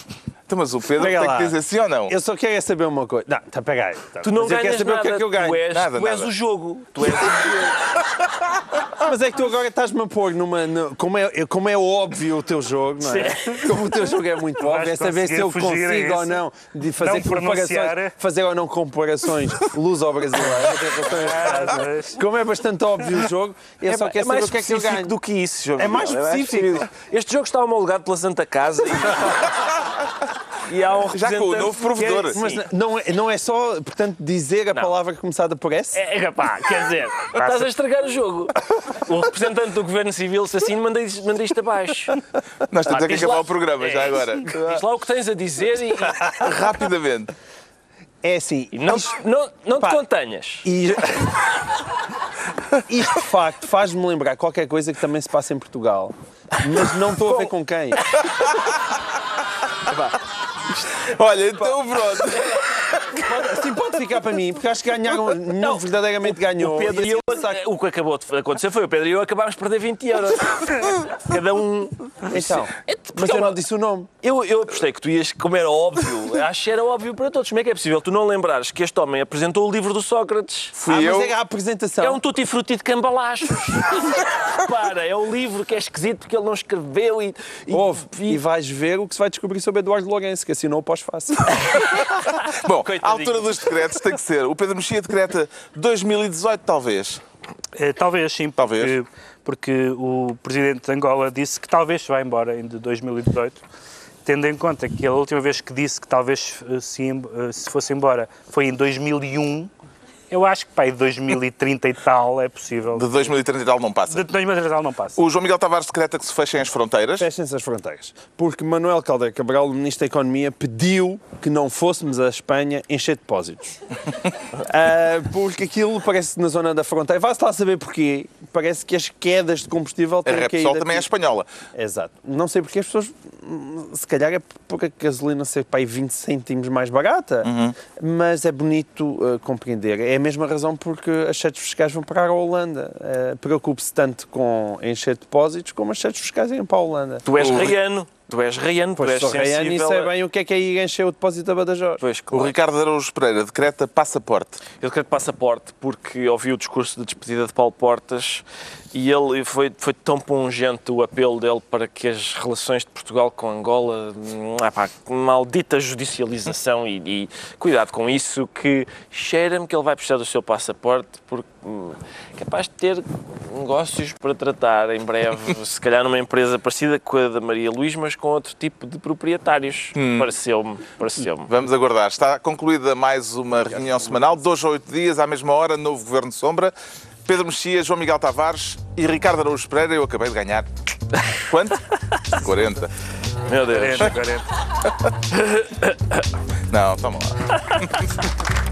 Então, mas o Pedro Pega tem lá. que dizer sim ou não? Eu só quero é saber uma coisa. Não, tá, pega aí. tá. Tu não Mas eu quero ganhas saber nada, o que é que eu ganho. tu és, Nada, tu és nada. o jogo. Tu és o jogo. Mas é que tu agora estás-me a pôr numa. no- como, é, como é óbvio o teu jogo, não é? Como o teu jogo é muito óbvio, é saber se eu a consigo ou não de fazer Não comparações, fazer ou não comparações a Ah, caso. mas- Como é bastante óbvio o jogo, eu só É quero mais saber o que é que eu específico ganho. do que isso, João É mais específico. Este jogo está homologado pela Santa Casa. e- há um Já com o representante novo que é- provedor. Mas não é, não é só, portanto, dizer a palavra começada por S? É, rapá, quer dizer, estás a estragar o jogo. O representante do Governo Civil, se assim, manda isto manda isto abaixo. Nós temos é que diz acabar lá- o programa já É. agora. Diz lá o que tens a dizer e, Rapidamente. É assim. e não, não, não te Pá. contenhas. E... Isto de facto faz-me lembrar qualquer coisa que também se passa em Portugal. Mas não estou a ver com quem. Olha, então pronto. Assim ficar para mim, porque acho que ganharam. Não, verdadeiramente ganhou. O Pedro E eu, o que acabou de acontecer foi o Pedro e eu acabámos de perder 20 euros. Cada um. Então, mas eu não disse o nome. Eu, eu apostei que tu ias, como era óbvio, acho que era óbvio para todos. Como é que é possível tu não lembrares que este homem apresentou o livro do Sócrates? Fui ah, eu. mas é a apresentação. É um tutti frutti de cambalachos. Para, é o livro que é esquisito porque ele não escreveu e. e Ouve, e- e vais ver o que se vai descobrir sobre Eduardo Lourenço, que assinou o pós-fácil. Bom, Coitadinho. altura dos decretos tem que ser. O Pedro Mexia decreta 2018, talvez. Eh, Talvez sim, Talvez. porque, porque o presidente de Angola disse que talvez se vá embora em de 2018, tendo em conta que a última vez que disse que talvez eh, se, eh, se fosse embora foi em 2001, eu acho que para aí de 2030 e tal é possível. De 2030 e tal não passa. De 2030 e tal não passa. O João Miguel Tavares decreta que se fechem as fronteiras. Fechem-se as fronteiras. Porque Manuel Caldeira Cabral, o Ministro da Economia, pediu que não fôssemos à Espanha encher depósitos. Ah, porque aquilo parece que na zona da fronteira. Vá-se lá saber porquê. Parece que as quedas de combustível A têm caído. Repsol também é espanhola. Exato. Não sei porque as pessoas. Se calhar é por a gasolina ser para aí 20 cêntimos mais barata, mas é bonito uh, compreender. É a mesma razão porque as setes fiscais vão parar à Holanda. Uh, Preocupe-se tanto com encher depósitos como as setes fiscais irem para a Holanda. Tu és O- raiano. Tu és tu Pois és sou Rayane e sei a- bem o que é que é ir encher o depósito da Badajoz. Pois, O claro. Ricardo Araújo Pereira decreta passaporte. Ele quer passaporte porque ouviu o discurso de despedida de Paulo Portas e ele foi, foi tão pungente o apelo dele para que as relações de Portugal com Angola, hum, ah pá, maldita judicialização e, e cuidado com isso, que cheira-me que ele vai precisar do seu passaporte porque hum, é capaz de ter negócios para tratar em breve, se calhar numa empresa parecida com a da Maria Luís, mas com outro tipo de proprietários. Pareceu-me, pareceu-me. Vamos aguardar. Está concluída mais uma reunião semanal, dois a oito dias, à mesma hora, novo Governo de Sombra. Pedro Mexia, João Miguel Tavares e Ricardo Araújo Pereira. Eu acabei de ganhar. Quanto? 40. Meu Deus. 40, 40. Não, toma lá.